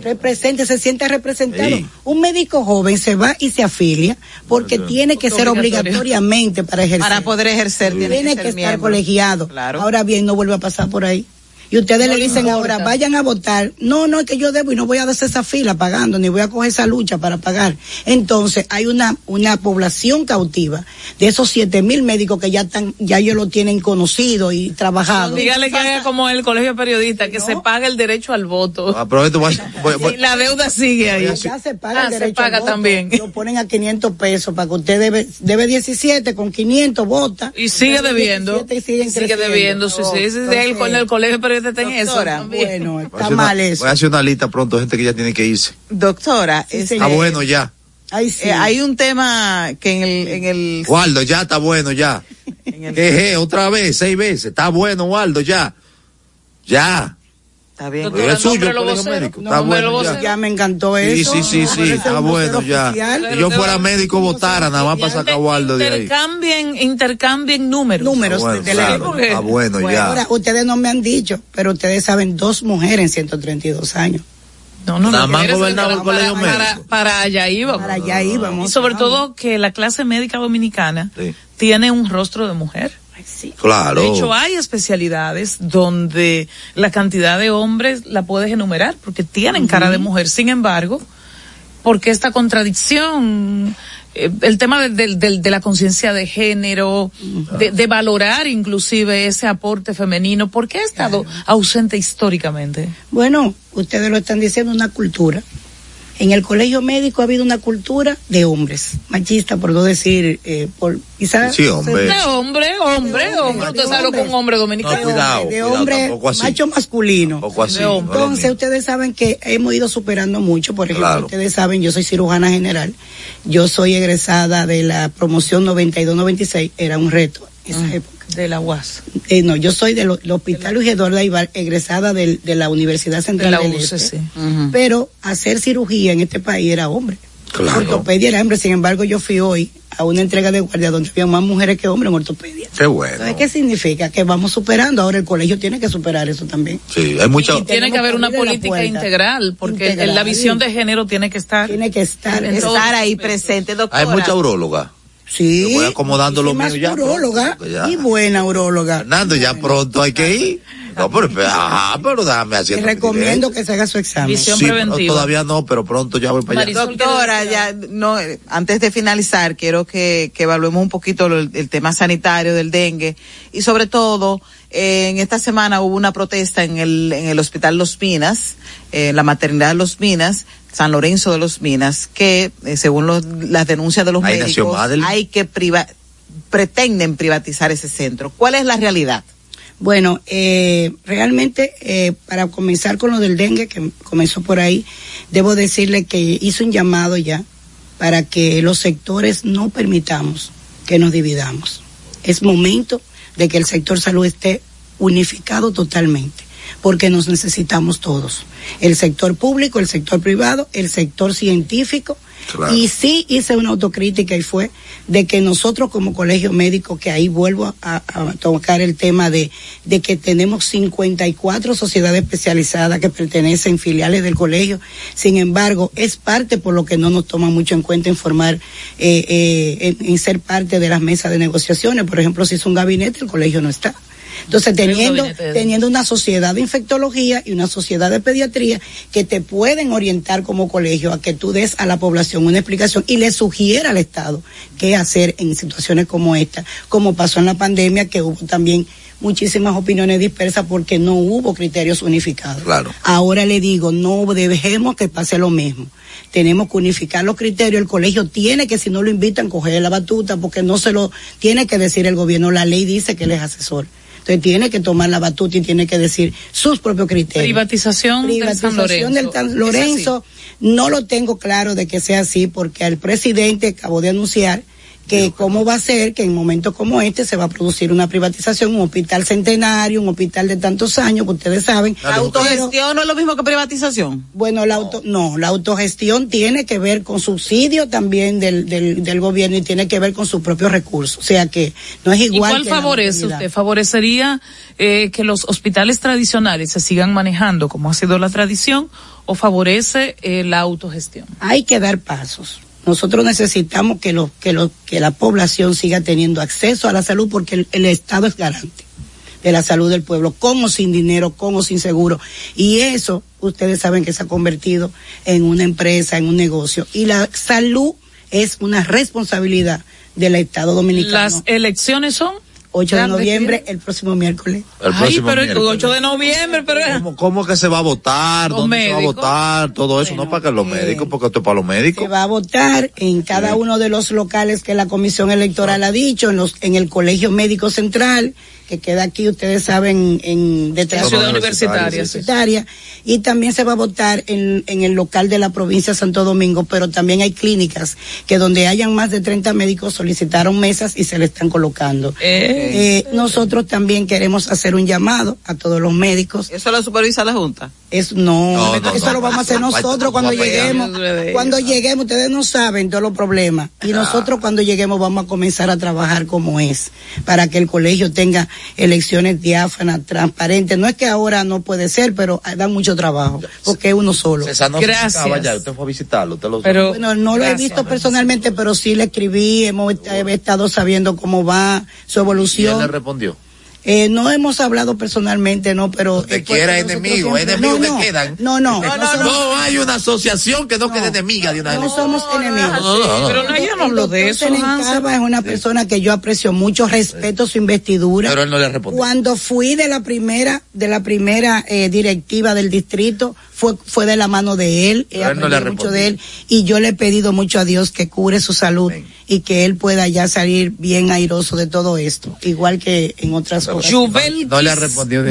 represente, se sienta representado. Sí. Un médico joven se va y se afilia porque tiene que ser obligatoriamente para ejercer. Para poder ejercer tiene, tiene que, que, ser estar miembro. colegiado. Claro. Ahora bien, no vuelve a pasar por ahí. Y ustedes No le dicen importa. ahora, vayan a votar. No, no, es que yo debo y no voy a hacer esa fila pagando, ni voy a coger esa lucha para pagar. Entonces, hay una, una población cautiva de esos siete mil médicos que ya están, ya ellos lo tienen conocido y trabajado. Dígale que haga como el colegio periodista, que se paga el derecho al voto. Ah, pero esto voy voy- la deuda sigue ahí. Ya se paga Ah, el se derecho paga al voto. también. Lo ponen a 500 pesos para que usted debe, debe 17 con 500 vota. Y sigue debiendo. 17 y sigue creciendo. debiendo, sí, sí, sí, de ahí con el colegio periodista eso. También. Bueno, voy a está hacer una- mal eso. Voy a hacer una lista pronto, gente que ya tiene que irse. Doctora, Sí, este, Está bueno ya. Ay, sí. eh, hay un tema que en el, en el, Waldo, ya está bueno ya. en el- ¿Qué es? Otra vez, seis veces. Está bueno, Waldo, ya. Ya. Está bien. Doctora, Es suyo el colegio médico. No, Está bueno ya. Ya me encantó Sí, eso. sí, sí, sí, es está bueno ya. Si yo fuera médico, votara nada más para sacar a Waldo de ahí. Intercambien, intercambien números. Números Bueno, de la claro, está bueno Bueno, ya. Ahora, ustedes no me han dicho, pero ustedes saben dos mujeres en 132 años. No, no, Nada no. más gobernaba el para- colegio para, médico. para allá íbamos. Para allá íbamos. Y sobre todo que la clase médica dominicana Sí. tiene un rostro de mujer. Sí. Claro. De hecho, hay especialidades donde la cantidad de hombres la puedes enumerar porque tienen cara de mujer. Sin embargo, porque esta contradicción, eh, el tema de, de- de- de la conciencia de género, de, de valorar inclusive ese aporte femenino, ¿por qué ha estado ausente históricamente? Bueno, ustedes lo están diciendo, una cultura. En el colegio médico ha habido una cultura de hombres, machista, por no decir, eh, por quizás. Sí, hombre. De hombre, hombre, hombre. Usted sabe que un hombre dominicano. No, cuidado. de cuidado, hombre así. macho masculino. Así. Entonces, ustedes saben que hemos ido superando mucho. Por ejemplo, Claro. ustedes saben, yo soy cirujana general. Yo soy egresada de la promoción 92-96. Era un reto en esa época. De la UAS. Eh, no, yo soy del del Hospital Luis Eduardo Aibar, egresada del- de, la Universidad De Central la del UCC. Este. Pero hacer cirugía en este país era hombre. Claro. Ortopedia era hombre. Sin embargo, yo fui hoy a una entrega de guardia donde había más mujeres que hombres en ortopedia. Qué bueno. Entonces, ¿qué significa? Que vamos superando. Ahora el colegio tiene que superar eso también. Sí, hay mucha. Y tiene que haber una la política integral, porque Integral. la visión de género tiene que estar. Tiene que estar. Estar ahí presente, doctora. Hay mucha uróloga. Sí. Yo voy acomodando lo mío ya, uróloga ya- y buena uróloga. Fernando, ya pronto hay que ir. No, pero, ajá, pero déjame Te recomiendo que se haga su examen. Visión Sí, preventiva. no, todavía no, pero pronto ya voy para allá. Marisol, Doctora, ya no, antes de finalizar, quiero que, que evaluemos un poquito lo- el, tema sanitario del dengue y sobre todo, eh, en esta semana hubo una protesta en el, en el hospital Los Minas, eh, la maternidad de Los Minas, San Lorenzo de Los Minas, que eh, según los- las denuncias de los Ahí médicos, hay que priva pretenden privatizar ese centro. ¿Cuál es la realidad? Bueno, eh, realmente, eh, para comenzar con lo del dengue, que comenzó por ahí, debo decirle que hizo un llamado ya para que los sectores no permitamos que nos dividamos. Es momento de que el sector salud esté unificado totalmente. Porque nos necesitamos todos. El sector público, el sector privado, el sector científico. Claro. Y sí hice una autocrítica y fue de que nosotros como colegio médico, que ahí vuelvo a, a tocar el tema de, de que tenemos 54 sociedades especializadas que pertenecen filiales del colegio, sin embargo, es parte por lo que no nos toma mucho en cuenta informar, eh, eh, en, en ser parte de las mesas de negociaciones. Por ejemplo, si es un gabinete, el colegio no está. Entonces, teniendo, teniendo una sociedad de infectología y una sociedad de pediatría que te pueden orientar como colegio a que tú des a la población una explicación y le sugiera al Estado qué hacer en situaciones como esta, como pasó en la pandemia, que hubo también muchísimas opiniones dispersas porque no hubo criterios unificados. Claro. Ahora le digo, no dejemos que pase lo mismo. Tenemos que unificar los criterios. El colegio tiene que, si no lo invitan, coger la batuta porque no se lo tiene que decir el gobierno. La ley dice que él es asesor. Entonces tiene que tomar la batuta y tiene que decir sus propios criterios. Privatización, del San Privatización Lorenzo. del San ¿Es Lorenzo, no lo tengo claro de que sea así porque el presidente acabó de anunciar que cómo va a ser que en momentos como este se va a producir una privatización, un hospital centenario, un hospital de tantos años, que ustedes saben. ¿La autogestión no es lo mismo que privatización? Bueno, la auto, no, la autogestión tiene que ver con subsidio también del, del, del gobierno y tiene que ver con sus propios recursos. O sea que no es ¿Y igual. cuál que la favorece usted? ¿Favorecería eh, que los hospitales tradicionales se sigan manejando como ha sido la tradición o favorece eh, la autogestión? Hay que dar pasos. Nosotros necesitamos que, lo, que, lo, que la población siga teniendo acceso a la salud porque el, el Estado es garante de la salud del pueblo, con o sin dinero, con o sin seguro. Y eso, ustedes saben que se ha convertido en una empresa, en un negocio. Y la salud es una responsabilidad del Estado dominicano. Las elecciones son 8 de ¿Ya noviembre, el próximo miércoles. El Ay, próximo pero el miércoles. 8 de noviembre, pero ¿Cómo, cómo que se va a votar? ¿Dónde se va a médicos. votar? Todo eso, no para que los médicos, porque esto es para los Se médicos. va a votar en cada uno de los locales que la Comisión Electoral ha dicho, en los en el Colegio Médico Central, que queda aquí, ustedes saben, en detrás Ciudad de la Universitaria, sí. Universitaria. y también se va a votar en, en el local de la provincia de Santo Domingo, pero también hay clínicas que donde hayan más de 30 médicos solicitaron mesas y se le están colocando. Eh. Eh, nosotros también queremos hacer un llamado a todos los médicos. ¿Eso lo supervisa la Junta? Es, no, No, no, eso no, lo vamos a hacer no, nosotros no, cuando lleguemos. Cuando lleguemos, ustedes no saben todos los problemas. Y nosotros cuando lleguemos vamos a comenzar a trabajar como es, para que el colegio tenga elecciones diáfanas, transparentes. No es que ahora no puede ser, pero da mucho trabajo, porque es uno solo. César no Gracias. ya, usted fue a visitarlo, usted lo Pero- Bueno, no lo he Gracias. visto personalmente, pero sí le escribí, hemos he estado sabiendo cómo va su ¿Y él le evolución. respondió? Eh, no hemos hablado personalmente, no, pero... Usted eh, pues, quiera siempre- enemigos no, no, que quedan. No, no, No, no, no hay una asociación que no, quede enemiga de una no somos enemigos. No, no, no. Pero no, no hablo de eso. Senencaba es una persona que yo aprecio mucho, respeto su investidura. Pero él no le respondió. Cuando fui de la primera, de la primera eh, directiva del distrito, fue, fue de la mano de él, he no aprendido mucho de él, y yo le he pedido mucho a Dios que cure su salud Amén. y que él pueda ya salir bien airoso de todo esto, igual que en otras cosas. No le ha respondido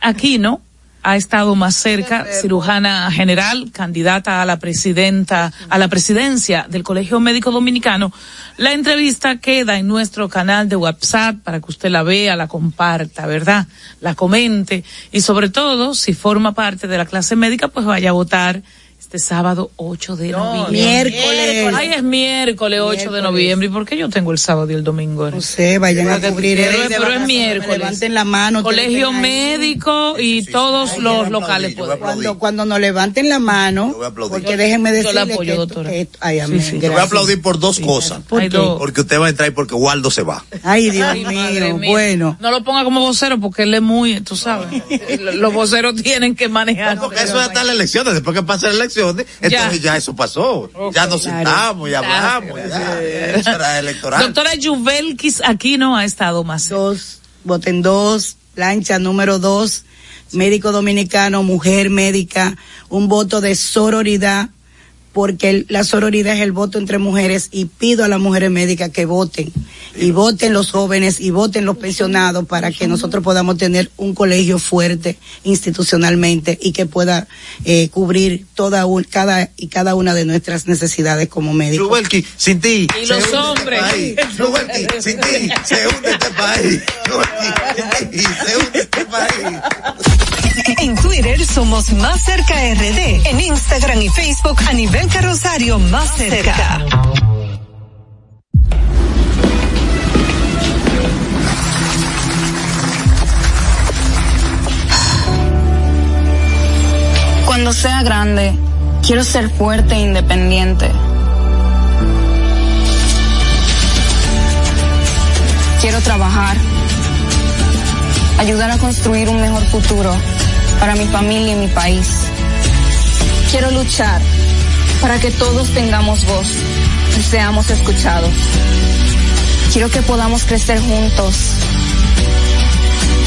Aquino ha estado más cerca, cirujana general, candidata a la presidenta, a la presidencia del Colegio Médico Dominicano. La entrevista queda en nuestro canal de WhatsApp para que usted la vea, la comparta, ¿verdad? La comente y sobre todo, si forma parte de la clase médica, pues vaya a votar este sábado 8 de noviembre. miércoles. Ay, es miércoles 8 de noviembre. ¿Y por qué yo tengo el sábado y el domingo? No sé, vayan a cubrir Pero, pero es miércoles. Levanten la mano. Colegio médico y todos los locales pueden. aplaudir. Cuando, cuando nos levanten la mano, Yo porque déjenme Yo la decirle apoyo, que doctora. que esto- ay, Sí, amén, sí. Yo voy a aplaudir por dos cosas. Porque usted va a entrar y porque Waldo se va. Ay, Dios Ay, mío, bueno. No lo ponga como vocero porque él es muy, tú sabes. los voceros tienen que manejar. Porque eso es hasta las elecciones. Después que pasan las elecciones, entonces ya, eso pasó. ya nos Claro. sentamos y hablamos. Ya, eso era electoral. Doctora Yubelkis Aquino ha estado más. Dos, voten dos, plancha número dos, médico dominicano, mujer médica, un voto de sororidad porque el- la sororidad es el voto entre mujeres y pido a las mujeres médicas que voten y voten los jóvenes y voten los pensionados para que nosotros podamos tener un colegio fuerte institucionalmente y que pueda eh, cubrir toda un- cada y cada una de nuestras necesidades como médicos. Rubelki, sin ti. Y los hombres. Este país. Rubelki, sin ti, se hunde este país. Rubelki, sin ti, se hunde este país. En Twitter somos Más Cerca RD. En Instagram y Facebook a nivel carrosario Más Cerca. Cuando sea grande, quiero ser fuerte e independiente. Quiero trabajar, ayudar a construir un mejor futuro para mi familia y mi país. Quiero luchar para que todos tengamos voz y seamos escuchados. Quiero que podamos crecer juntos.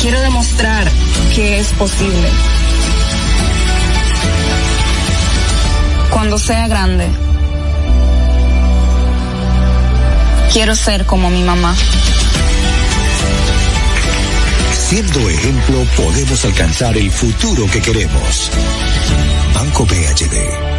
Quiero demostrar que es posible. Cuando sea grande, quiero ser como mi mamá. Siendo ejemplo, podemos alcanzar el futuro que queremos. Banco BHD.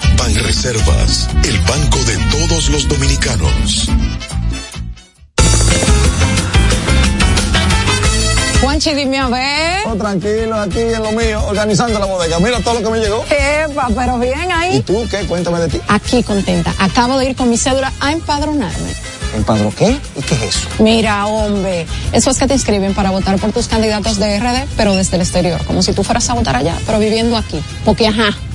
Ban Reservas, el banco de todos los dominicanos. Juanchi, dime a ver. Oh, tranquilo, aquí en lo mío, organizando la bodega. Mira todo lo que me llegó. Epa, pero bien ahí. ¿Y tú qué? Cuéntame de ti. Aquí contenta. Acabo de ir con mi cédula a empadronarme. ¿Empadro qué? ¿Y qué es eso? Mira, hombre, eso es que te inscriben para votar por tus candidatos de RD, pero desde el exterior, como si tú fueras a votar allá, pero viviendo aquí. Porque, ajá,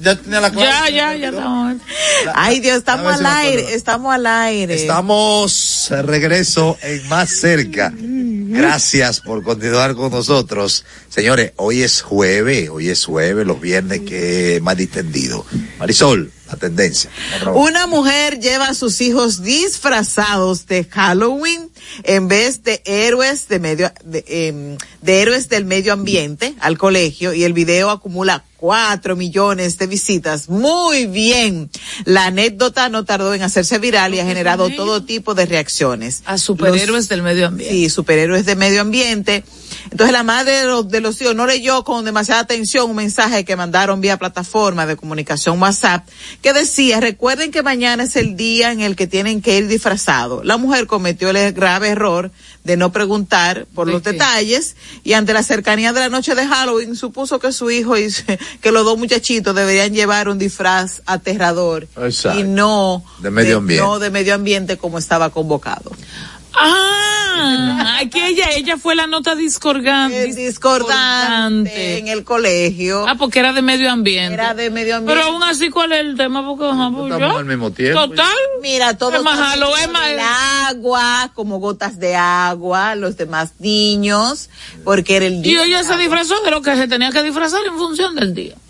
ya tenía la Ya, ya, ya estamos. Ay, Dios, estamos si al aire, estamos al aire. Estamos regreso en Más Cerca. Gracias por continuar con nosotros. Señores, hoy es jueves, hoy es jueves, los viernes que más distendido. Marisol, la tendencia. Una mujer lleva a sus hijos disfrazados de Halloween en vez de héroes de medio de, em, de héroes del medio ambiente al colegio y el video acumula cuatro millones de visitas. Muy bien. La anécdota no tardó en hacerse viral y ha generado todo tipo de reacciones. A superhéroes del medio ambiente. Sí, superhéroes de medio ambiente. Entonces la madre de los, de los hijos no leyó con demasiada atención un mensaje que mandaron vía plataforma de comunicación WhatsApp que decía, recuerden que mañana es el día en el que tienen que ir disfrazados. La mujer cometió el grave error de no preguntar por los detalles y ante la cercanía de la noche de Halloween supuso que su hijo y que los dos muchachitos deberían llevar un disfraz aterrador Exacto. y no De medio ambiente. no de medio ambiente como estaba convocado. Ah, que ella, ella fue la nota discordante. discordante en el colegio. Ah, porque era de medio ambiente. Era de medio ambiente. Pero aún así, ¿cuál es el tema? Porque, ajá, pues, Estamos yo- al mismo tiempo. Total. Mira, todos Es más jalo, es el agua, como gotas de agua, los demás niños, porque era el Y día. ella se disfrazó de lo que se tenía que disfrazar en función del día.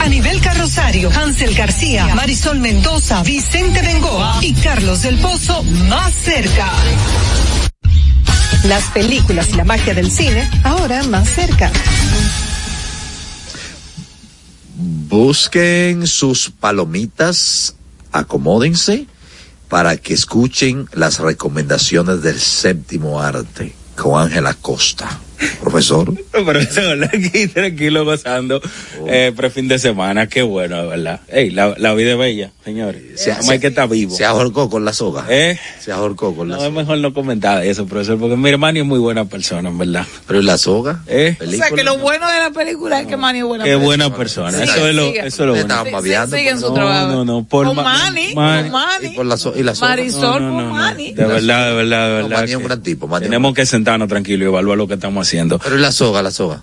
A nivel carrosario, Hansel García, Marisol Mendoza, Vicente Bengoa y Carlos del Pozo más cerca. Las películas y la magia del cine ahora más cerca. Busquen sus palomitas, acomódense para que escuchen las recomendaciones del séptimo arte con Ángela Costa. Profesor. Profesor, aquí tranquilo gozando, eh, prefin de semana, qué bueno, de verdad. Ey, la, la vida es bella, señores. Se- Como hay que estar vivo. Se ahorcó con la soga. ¿Eh? Se ahorcó con la No, es mejor no comentar eso, profesor, porque mi hermano es muy buena persona, en verdad. Pero ¿y la soga? ¿Eh? O sea, que lo bueno de la película es que Manny es buena Qué persona. buena persona. Sigue, eso es lo, sigue. eso es lo bueno. Estamos babeando. Sigue en su No, trabajo. no, no, por Con ma- Manny, Manny. con Manny. Y, por la so- y la soga. Marisol No, no, con no, Manny. De verdad, de verdad, de verdad. Manny es un gran tipo. Tenemos que sentarnos tranquilos y evaluar lo que estamos haciendo. Pero ¿y la soga, la soga?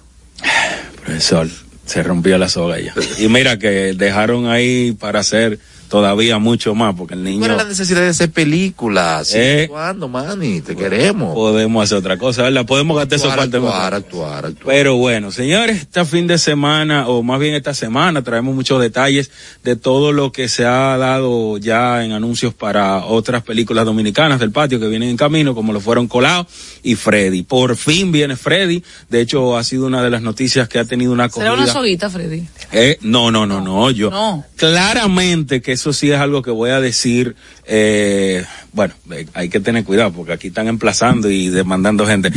Profesor, se rompió la soga ya. Y mira que dejaron ahí para hacer todavía mucho más, porque el niño... ¿Cuál es la necesidad de hacer películas? Eh. ¿Cuándo, Manny? Te queremos. Podemos hacer otra cosa, ¿verdad? Podemos gastar esos Actuar, cuartos actuar, actuar, actuar. Pero bueno, señores, este fin de semana, o más bien esta semana, traemos muchos detalles de todo lo que se ha dado ya en anuncios para otras películas dominicanas del patio que vienen en camino, como lo fueron Colao y Freddy. Por fin viene Freddy. De hecho, ha sido una de las noticias que ha tenido una ¿Será acogida. una soguita, Freddy? Eh, no, no, no, no, yo. No. Claramente que eso sí es algo que voy a decir, eh, bueno, eh, hay que tener cuidado porque aquí están emplazando y demandando gente.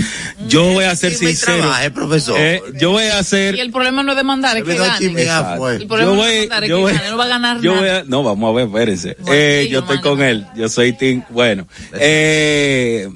Yo voy a ser Sí, sincero. trabaje, profesor. eh, yo voy a hacer Y el problema no es demandar, es que gane. fue. El problema Yo no es ganar, es que voy- gane, no va a ganar yo nada. voy a, no, vamos a ver, espérense. Bueno, Eh, sí, yo estoy con él, yo soy Tim, bueno, eh,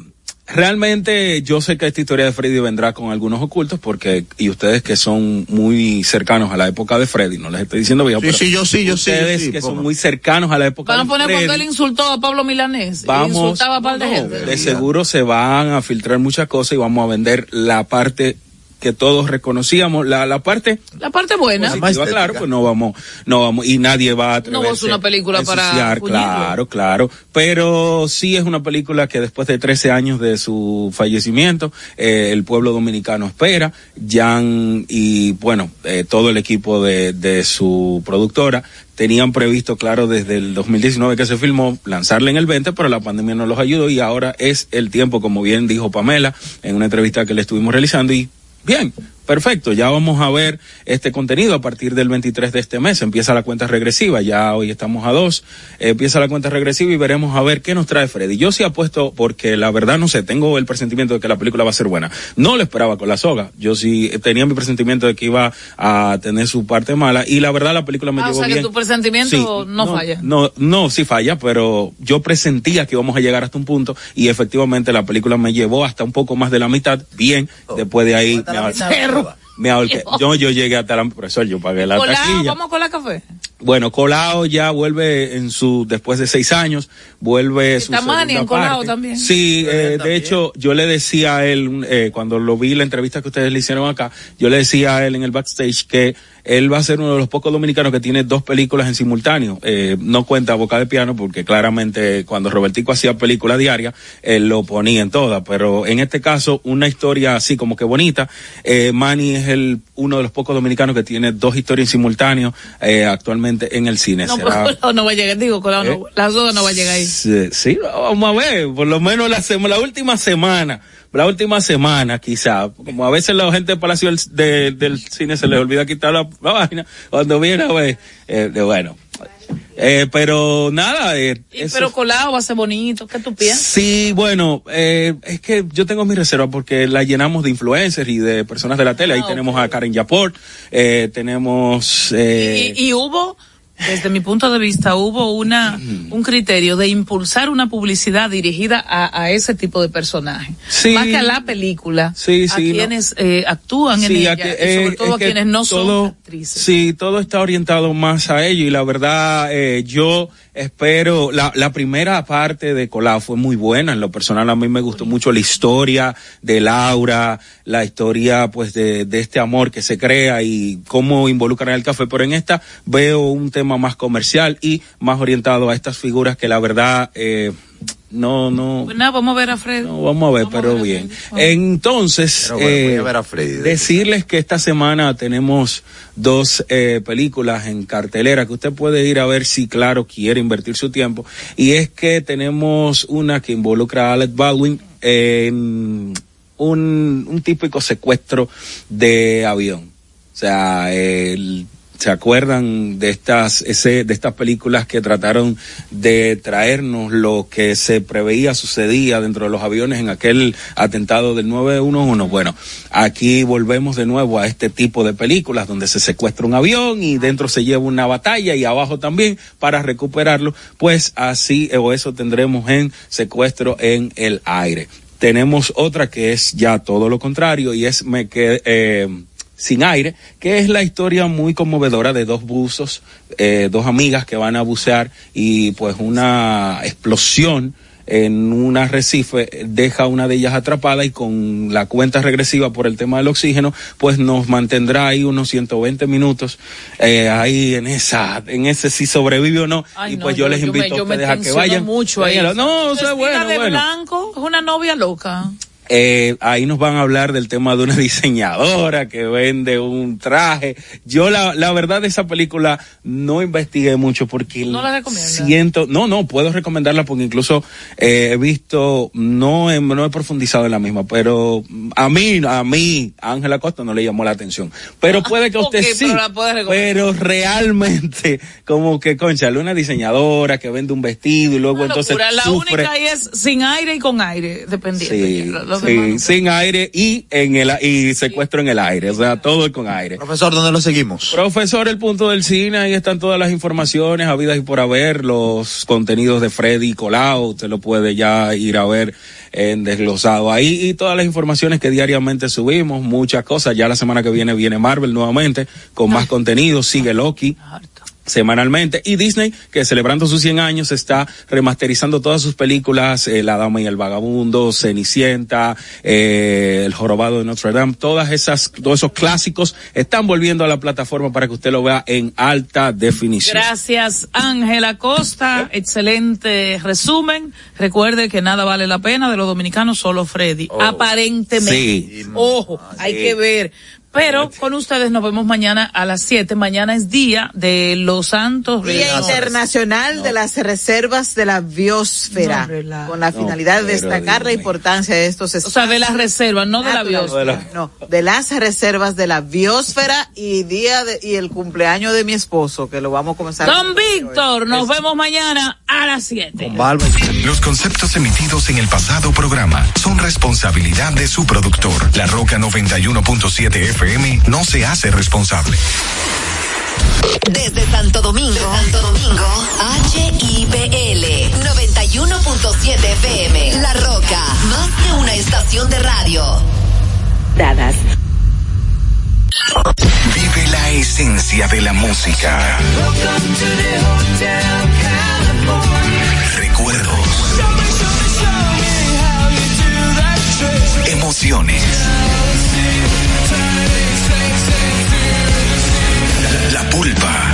realmente yo sé que esta historia de Freddy vendrá con algunos ocultos porque, y ustedes que son muy cercanos a la época de Freddy, no les estoy diciendo viejo, Sí, pero sí, yo sí, yo sí, yo ustedes sí, que son muy cercanos a la época Van a de poner Freddy, cuando él insultó a Pablo Milanés. Vamos, insultaba a par de no, gente. de seguro se van a filtrar muchas cosas y vamos a vender la parte que todos reconocíamos, la, la parte La parte buena. positiva, claro, pues no vamos, no vamos, y nadie va a No es una película a para claro, claro, pero sí es una película que después de 13 años de su fallecimiento, eh, el pueblo dominicano espera, Jan y bueno, eh, todo el equipo de, de su productora tenían previsto, claro, desde el 2019 que se filmó, lanzarla en el 20, pero la pandemia no los ayudó y ahora es el tiempo, como bien dijo Pamela en una entrevista que le estuvimos realizando y Bien, perfecto, ya vamos a ver este contenido a partir del 23 de este mes. Empieza la cuenta regresiva, ya hoy estamos a dos. Eh, empieza la cuenta regresiva y veremos a ver qué nos trae Freddy. Yo sí apuesto porque la verdad no sé, tengo el presentimiento de que la película va a ser buena. No lo esperaba con la soga. Yo sí tenía mi presentimiento de que iba a tener su parte mala y la verdad la película me Ah, o llevó sea que bien. tu presentimiento Sí, no, falla. No, no, sí falla, pero yo presentía que íbamos a llegar hasta un punto y efectivamente la película me llevó hasta un poco más de la mitad. Bien, después de ahí me, ahor- me ahorqué. Yo, yo llegué hasta la, profesor, yo pagué la Colado, taquilla. vamos con la café. Bueno, Colao ya vuelve en su, después de seis años, vuelve su Manny segunda en Colao parte. también. Sí, eh, de hecho, yo le decía a él, eh, cuando lo vi la entrevista que ustedes le hicieron acá, yo le decía a él en el backstage que él va a ser uno de los pocos dominicanos que tiene dos películas en simultáneo. Eh, no cuenta Boca de Piano porque claramente cuando Robertico hacía película diaria, él lo ponía en todas, pero en este caso una historia así como que bonita. Eh, Manny es el, uno de los pocos dominicanos que tiene dos historias en simultáneo eh, actualmente en el cine. No, Será- pero no va a llegar, digo, Colado ¿Eh? no, la soga no va a llegar ahí. Sí, sí, vamos a ver, por lo menos la, la última semana, la última semana quizá, como a veces la gente del Palacio del, de- del Cine se les olvida quitar la, la vaina, cuando viene a ver, eh, de bueno. Eh, pero nada, eh, Y, eso- pero Colado va a ser bonito, ¿qué tú piensas? Sí, bueno, eh, es que yo tengo mi reserva porque la llenamos de influencers y de personas de la tele. Ahí Ah, tenemos a Karen Yapor, eh, tenemos... Eh, Y, y hubo, desde mi punto de vista, hubo una un criterio de impulsar una publicidad dirigida a, a ese tipo de personaje. Sí. Más que a la película, Sí, a sí, no. quienes eh, actúan en ella, a que- y sobre eh, todo a quienes no todo- son actrices. Sí, todo está orientado más a ello y la verdad eh, yo espero, la, la primera parte de Colau fue muy buena, en lo personal a mí me gustó mucho la historia de Laura, la historia pues de, de este amor que se crea y cómo involucran el café, pero en esta veo un tema más comercial y más orientado a estas figuras que la verdad eh, no, no, Pues nada, vamos a ver a Fred. no, vamos a ver, pero bien. Entonces, Pero bueno, voy eh, a ver a Freddy. decirles que esta semana tenemos dos eh, películas en cartelera que usted puede ir a ver si, claro, quiere invertir su tiempo. Y es que tenemos una que involucra a Alec Baldwin en un, un típico secuestro de avión. O sea, el- ¿se acuerdan de estas, ese, de estas películas que trataron de traernos lo que se preveía sucedía dentro de los aviones en aquel atentado del 911? Bueno, aquí volvemos de nuevo a este tipo de películas donde se secuestra un avión y dentro se lleva una batalla y abajo también para recuperarlo. Pues así o eso tendremos en secuestro en el aire. Tenemos otra que es ya todo lo contrario y es me que eh, sin aire, que es la historia muy conmovedora de dos buzos, eh, dos amigas que van a bucear y pues una explosión en un arrecife deja a una de ellas atrapada y con la cuenta regresiva por el tema del oxígeno, pues nos mantendrá ahí unos 120 minutos eh, ahí en esa, en ese si sobrevive o no. Ay, y no, pues yo, les invito yo a ustedes a que vayan. mucho ahí. Váyanlo. No, o sea, bueno, de bueno. blanco, es una novia loca. Eh, ahí nos van a hablar del tema de una diseñadora que vende un traje. Yo la, la verdad de esa película no investigué mucho porque ¿No la siento, no, no, puedo recomendarla porque incluso eh, he visto, no he, no he profundizado en la misma, pero a mí, a mí, a Ángela Costa no le llamó la atención. Pero puede que usted sí. pero realmente, como que, concha, una diseñadora que vende un vestido y luego Una entonces locura. La sufre. única ahí es sin aire y con aire, dependiendo. Sí, Demás- sin aire y en el y secuestro en el aire, o sea, todo es con aire. Profesor, ¿dónde lo seguimos? Profesor, el punto del cine, ahí están todas las informaciones, habidas y por haber, los contenidos de Freddy Colau, usted lo puede ya ir a ver en desglosado ahí y todas las informaciones que diariamente subimos, muchas cosas, ya la semana que viene viene Marvel nuevamente con más contenido, sigue Loki semanalmente y Disney que celebrando sus 100 años está remasterizando todas sus películas eh, La Dama y el Vagabundo Cenicienta eh, El Jorobado de Notre Dame todas esas todos esos clásicos están volviendo a la plataforma para que usted lo vea en alta definición Gracias, Ángela Costa. Excelente resumen. Recuerde que nada vale la pena de los dominicanos, solo Freddy. Aparentemente. Sí. Ojo, hay Sí. que ver. Pero con ustedes nos vemos mañana a las 7. Mañana es día de los santos. Día. Internacional de las Reservas de la Biosfera, con la finalidad de destacar la importancia de estos O sea, de las reservas, no de la biosfera. No, de las reservas de la biosfera y día de, y el cumpleaños de mi esposo, que lo vamos a comenzar. Don Víctor, nos vemos mañana a las 7. Los conceptos emitidos en el pasado programa son responsabilidad de su productor. La Roca 91.7 FM no se hace responsable. Desde Santo Domingo, Santo Domingo, HIPL 91.7 FM. La Roca, más que una estación de radio. Dadas. Vive la esencia de la música. Recuerdos. Emociones. La pulpa,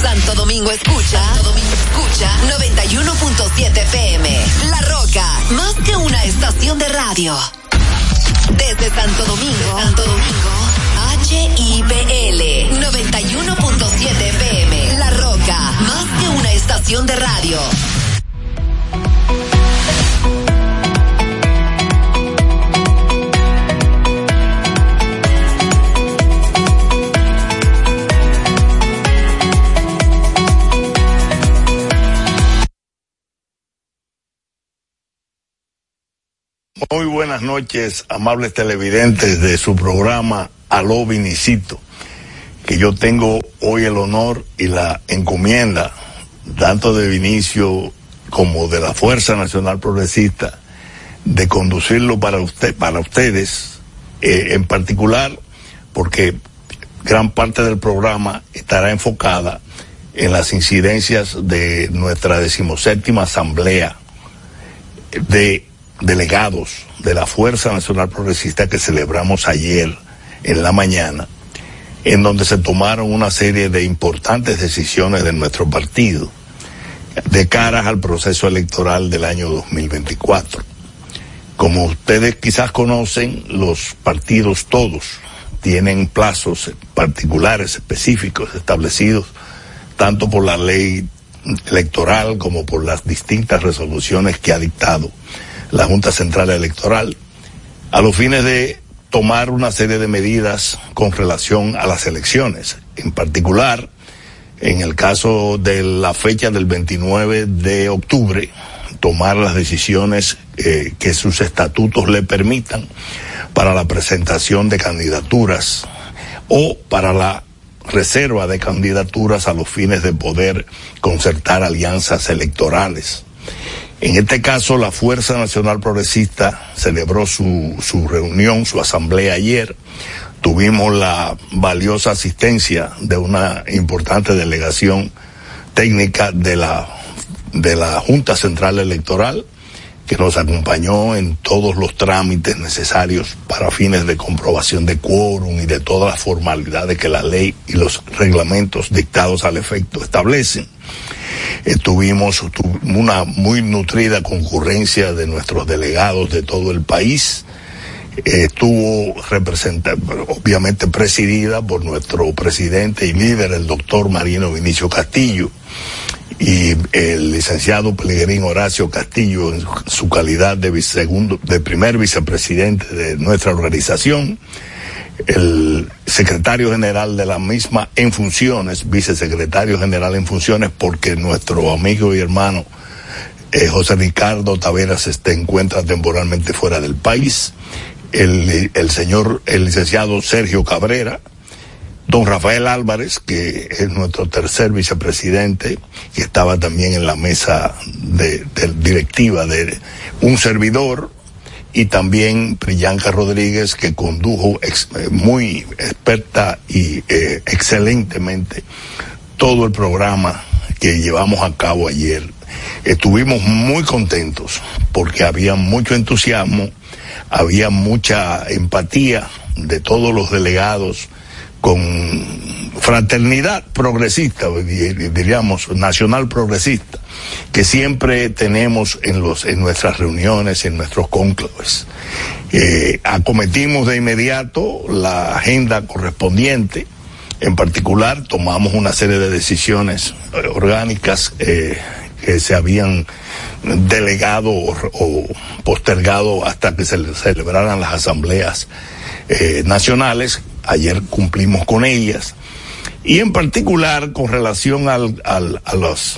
Santo Domingo escucha, Santo escucha 91.7 FM. La Roca, más que una estación de radio. Desde Santo Domingo, Santo Domingo, HIPL 91.7 FM. La Roca, más que una estación de radio. Muy buenas noches, amables televidentes de su programa Aló Vinicito, que yo tengo hoy el honor y la encomienda, tanto de Vinicio como de la Fuerza Nacional Progresista, de conducirlo para usted, para ustedes, eh, en particular, porque gran parte del programa estará enfocada en las incidencias de nuestra decimoséptima asamblea de delegados de la Fuerza Nacional Progresista que celebramos ayer en la mañana, en donde se tomaron una serie de importantes decisiones de nuestro partido de cara al proceso electoral del año 2024. Como ustedes quizás conocen, los partidos todos tienen plazos particulares, específicos, establecidos tanto por la ley electoral como por las distintas resoluciones que ha dictado la Junta Central Electoral, a los fines de tomar una serie de medidas con relación a las elecciones. En particular, en el caso de la fecha del 29 de octubre, tomar las decisiones eh, que sus estatutos le permitan para la presentación de candidaturas o para la reserva de candidaturas a los fines de poder concertar alianzas electorales. En este caso, la Fuerza Nacional Progresista celebró su, su reunión, su asamblea ayer. Tuvimos la valiosa asistencia de una importante delegación técnica de la, de la Junta Central Electoral, que nos acompañó en todos los trámites necesarios para fines de comprobación de quórum y de todas las formalidades que la ley y los reglamentos dictados al efecto establecen. Eh, tuvimos tu, una muy nutrida concurrencia de nuestros delegados de todo el país. estuvo representada, obviamente presidida por nuestro presidente y líder, el doctor Marino Vinicio Castillo, y el licenciado Pellegrín Horacio Castillo en su calidad de, segundo, de primer vicepresidente de nuestra organización, el secretario general de la misma en funciones, vicesecretario general en funciones, porque nuestro amigo y hermano eh, José Ricardo Taveras se encuentra temporalmente fuera del país, el, señor, el licenciado Sergio Cabrera, don Rafael Álvarez, que es nuestro tercer vicepresidente, que estaba también en la mesa de directiva de un servidor, y también Priyanka Rodríguez, que condujo eh, muy experta y eh, excelentemente todo el programa que llevamos a cabo ayer. Estuvimos muy contentos porque había mucho entusiasmo, había mucha empatía de todos los delegados con fraternidad progresista, diríamos, nacional progresista, que siempre tenemos en, los, en nuestras reuniones, en nuestros cónclaves. Eh, acometimos de inmediato la agenda correspondiente, en particular tomamos una serie de decisiones orgánicas eh, que se habían delegado o, postergado hasta que se celebraran las asambleas eh, nacionales. Ayer cumplimos con ellas. Y en particular con relación al, al, a los,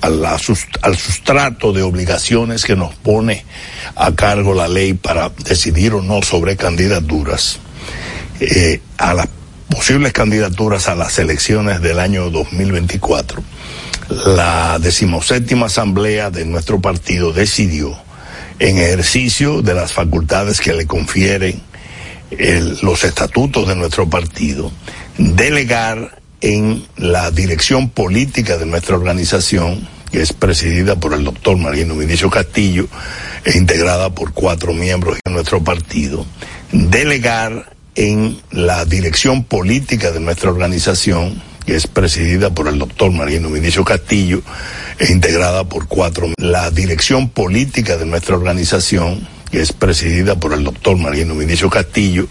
a la, al sustrato de obligaciones que nos pone a cargo la ley para decidir o no sobre candidaturas, eh, a las posibles candidaturas a las elecciones del año 2024, la decimoséptima asamblea de nuestro partido decidió, en ejercicio de las facultades que le confieren el, los estatutos de nuestro partido, delegar en la dirección política de nuestra organización, que es presidida por el doctor Marino Vinicio Castillo e integrada por cuatro miembros de nuestro partido, delegar en la dirección política de nuestra organización, que es presidida por el doctor Marino Vinicio Castillo e integrada por cuatro, la dirección política de nuestra organización, que es presidida por el doctor Marino Vinicio Castillo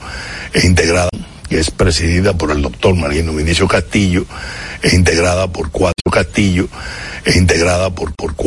e integrada que es presidida por el doctor Marino Vinicio Castillo e integrada por cuatro Castillo e integrada por, por cuatro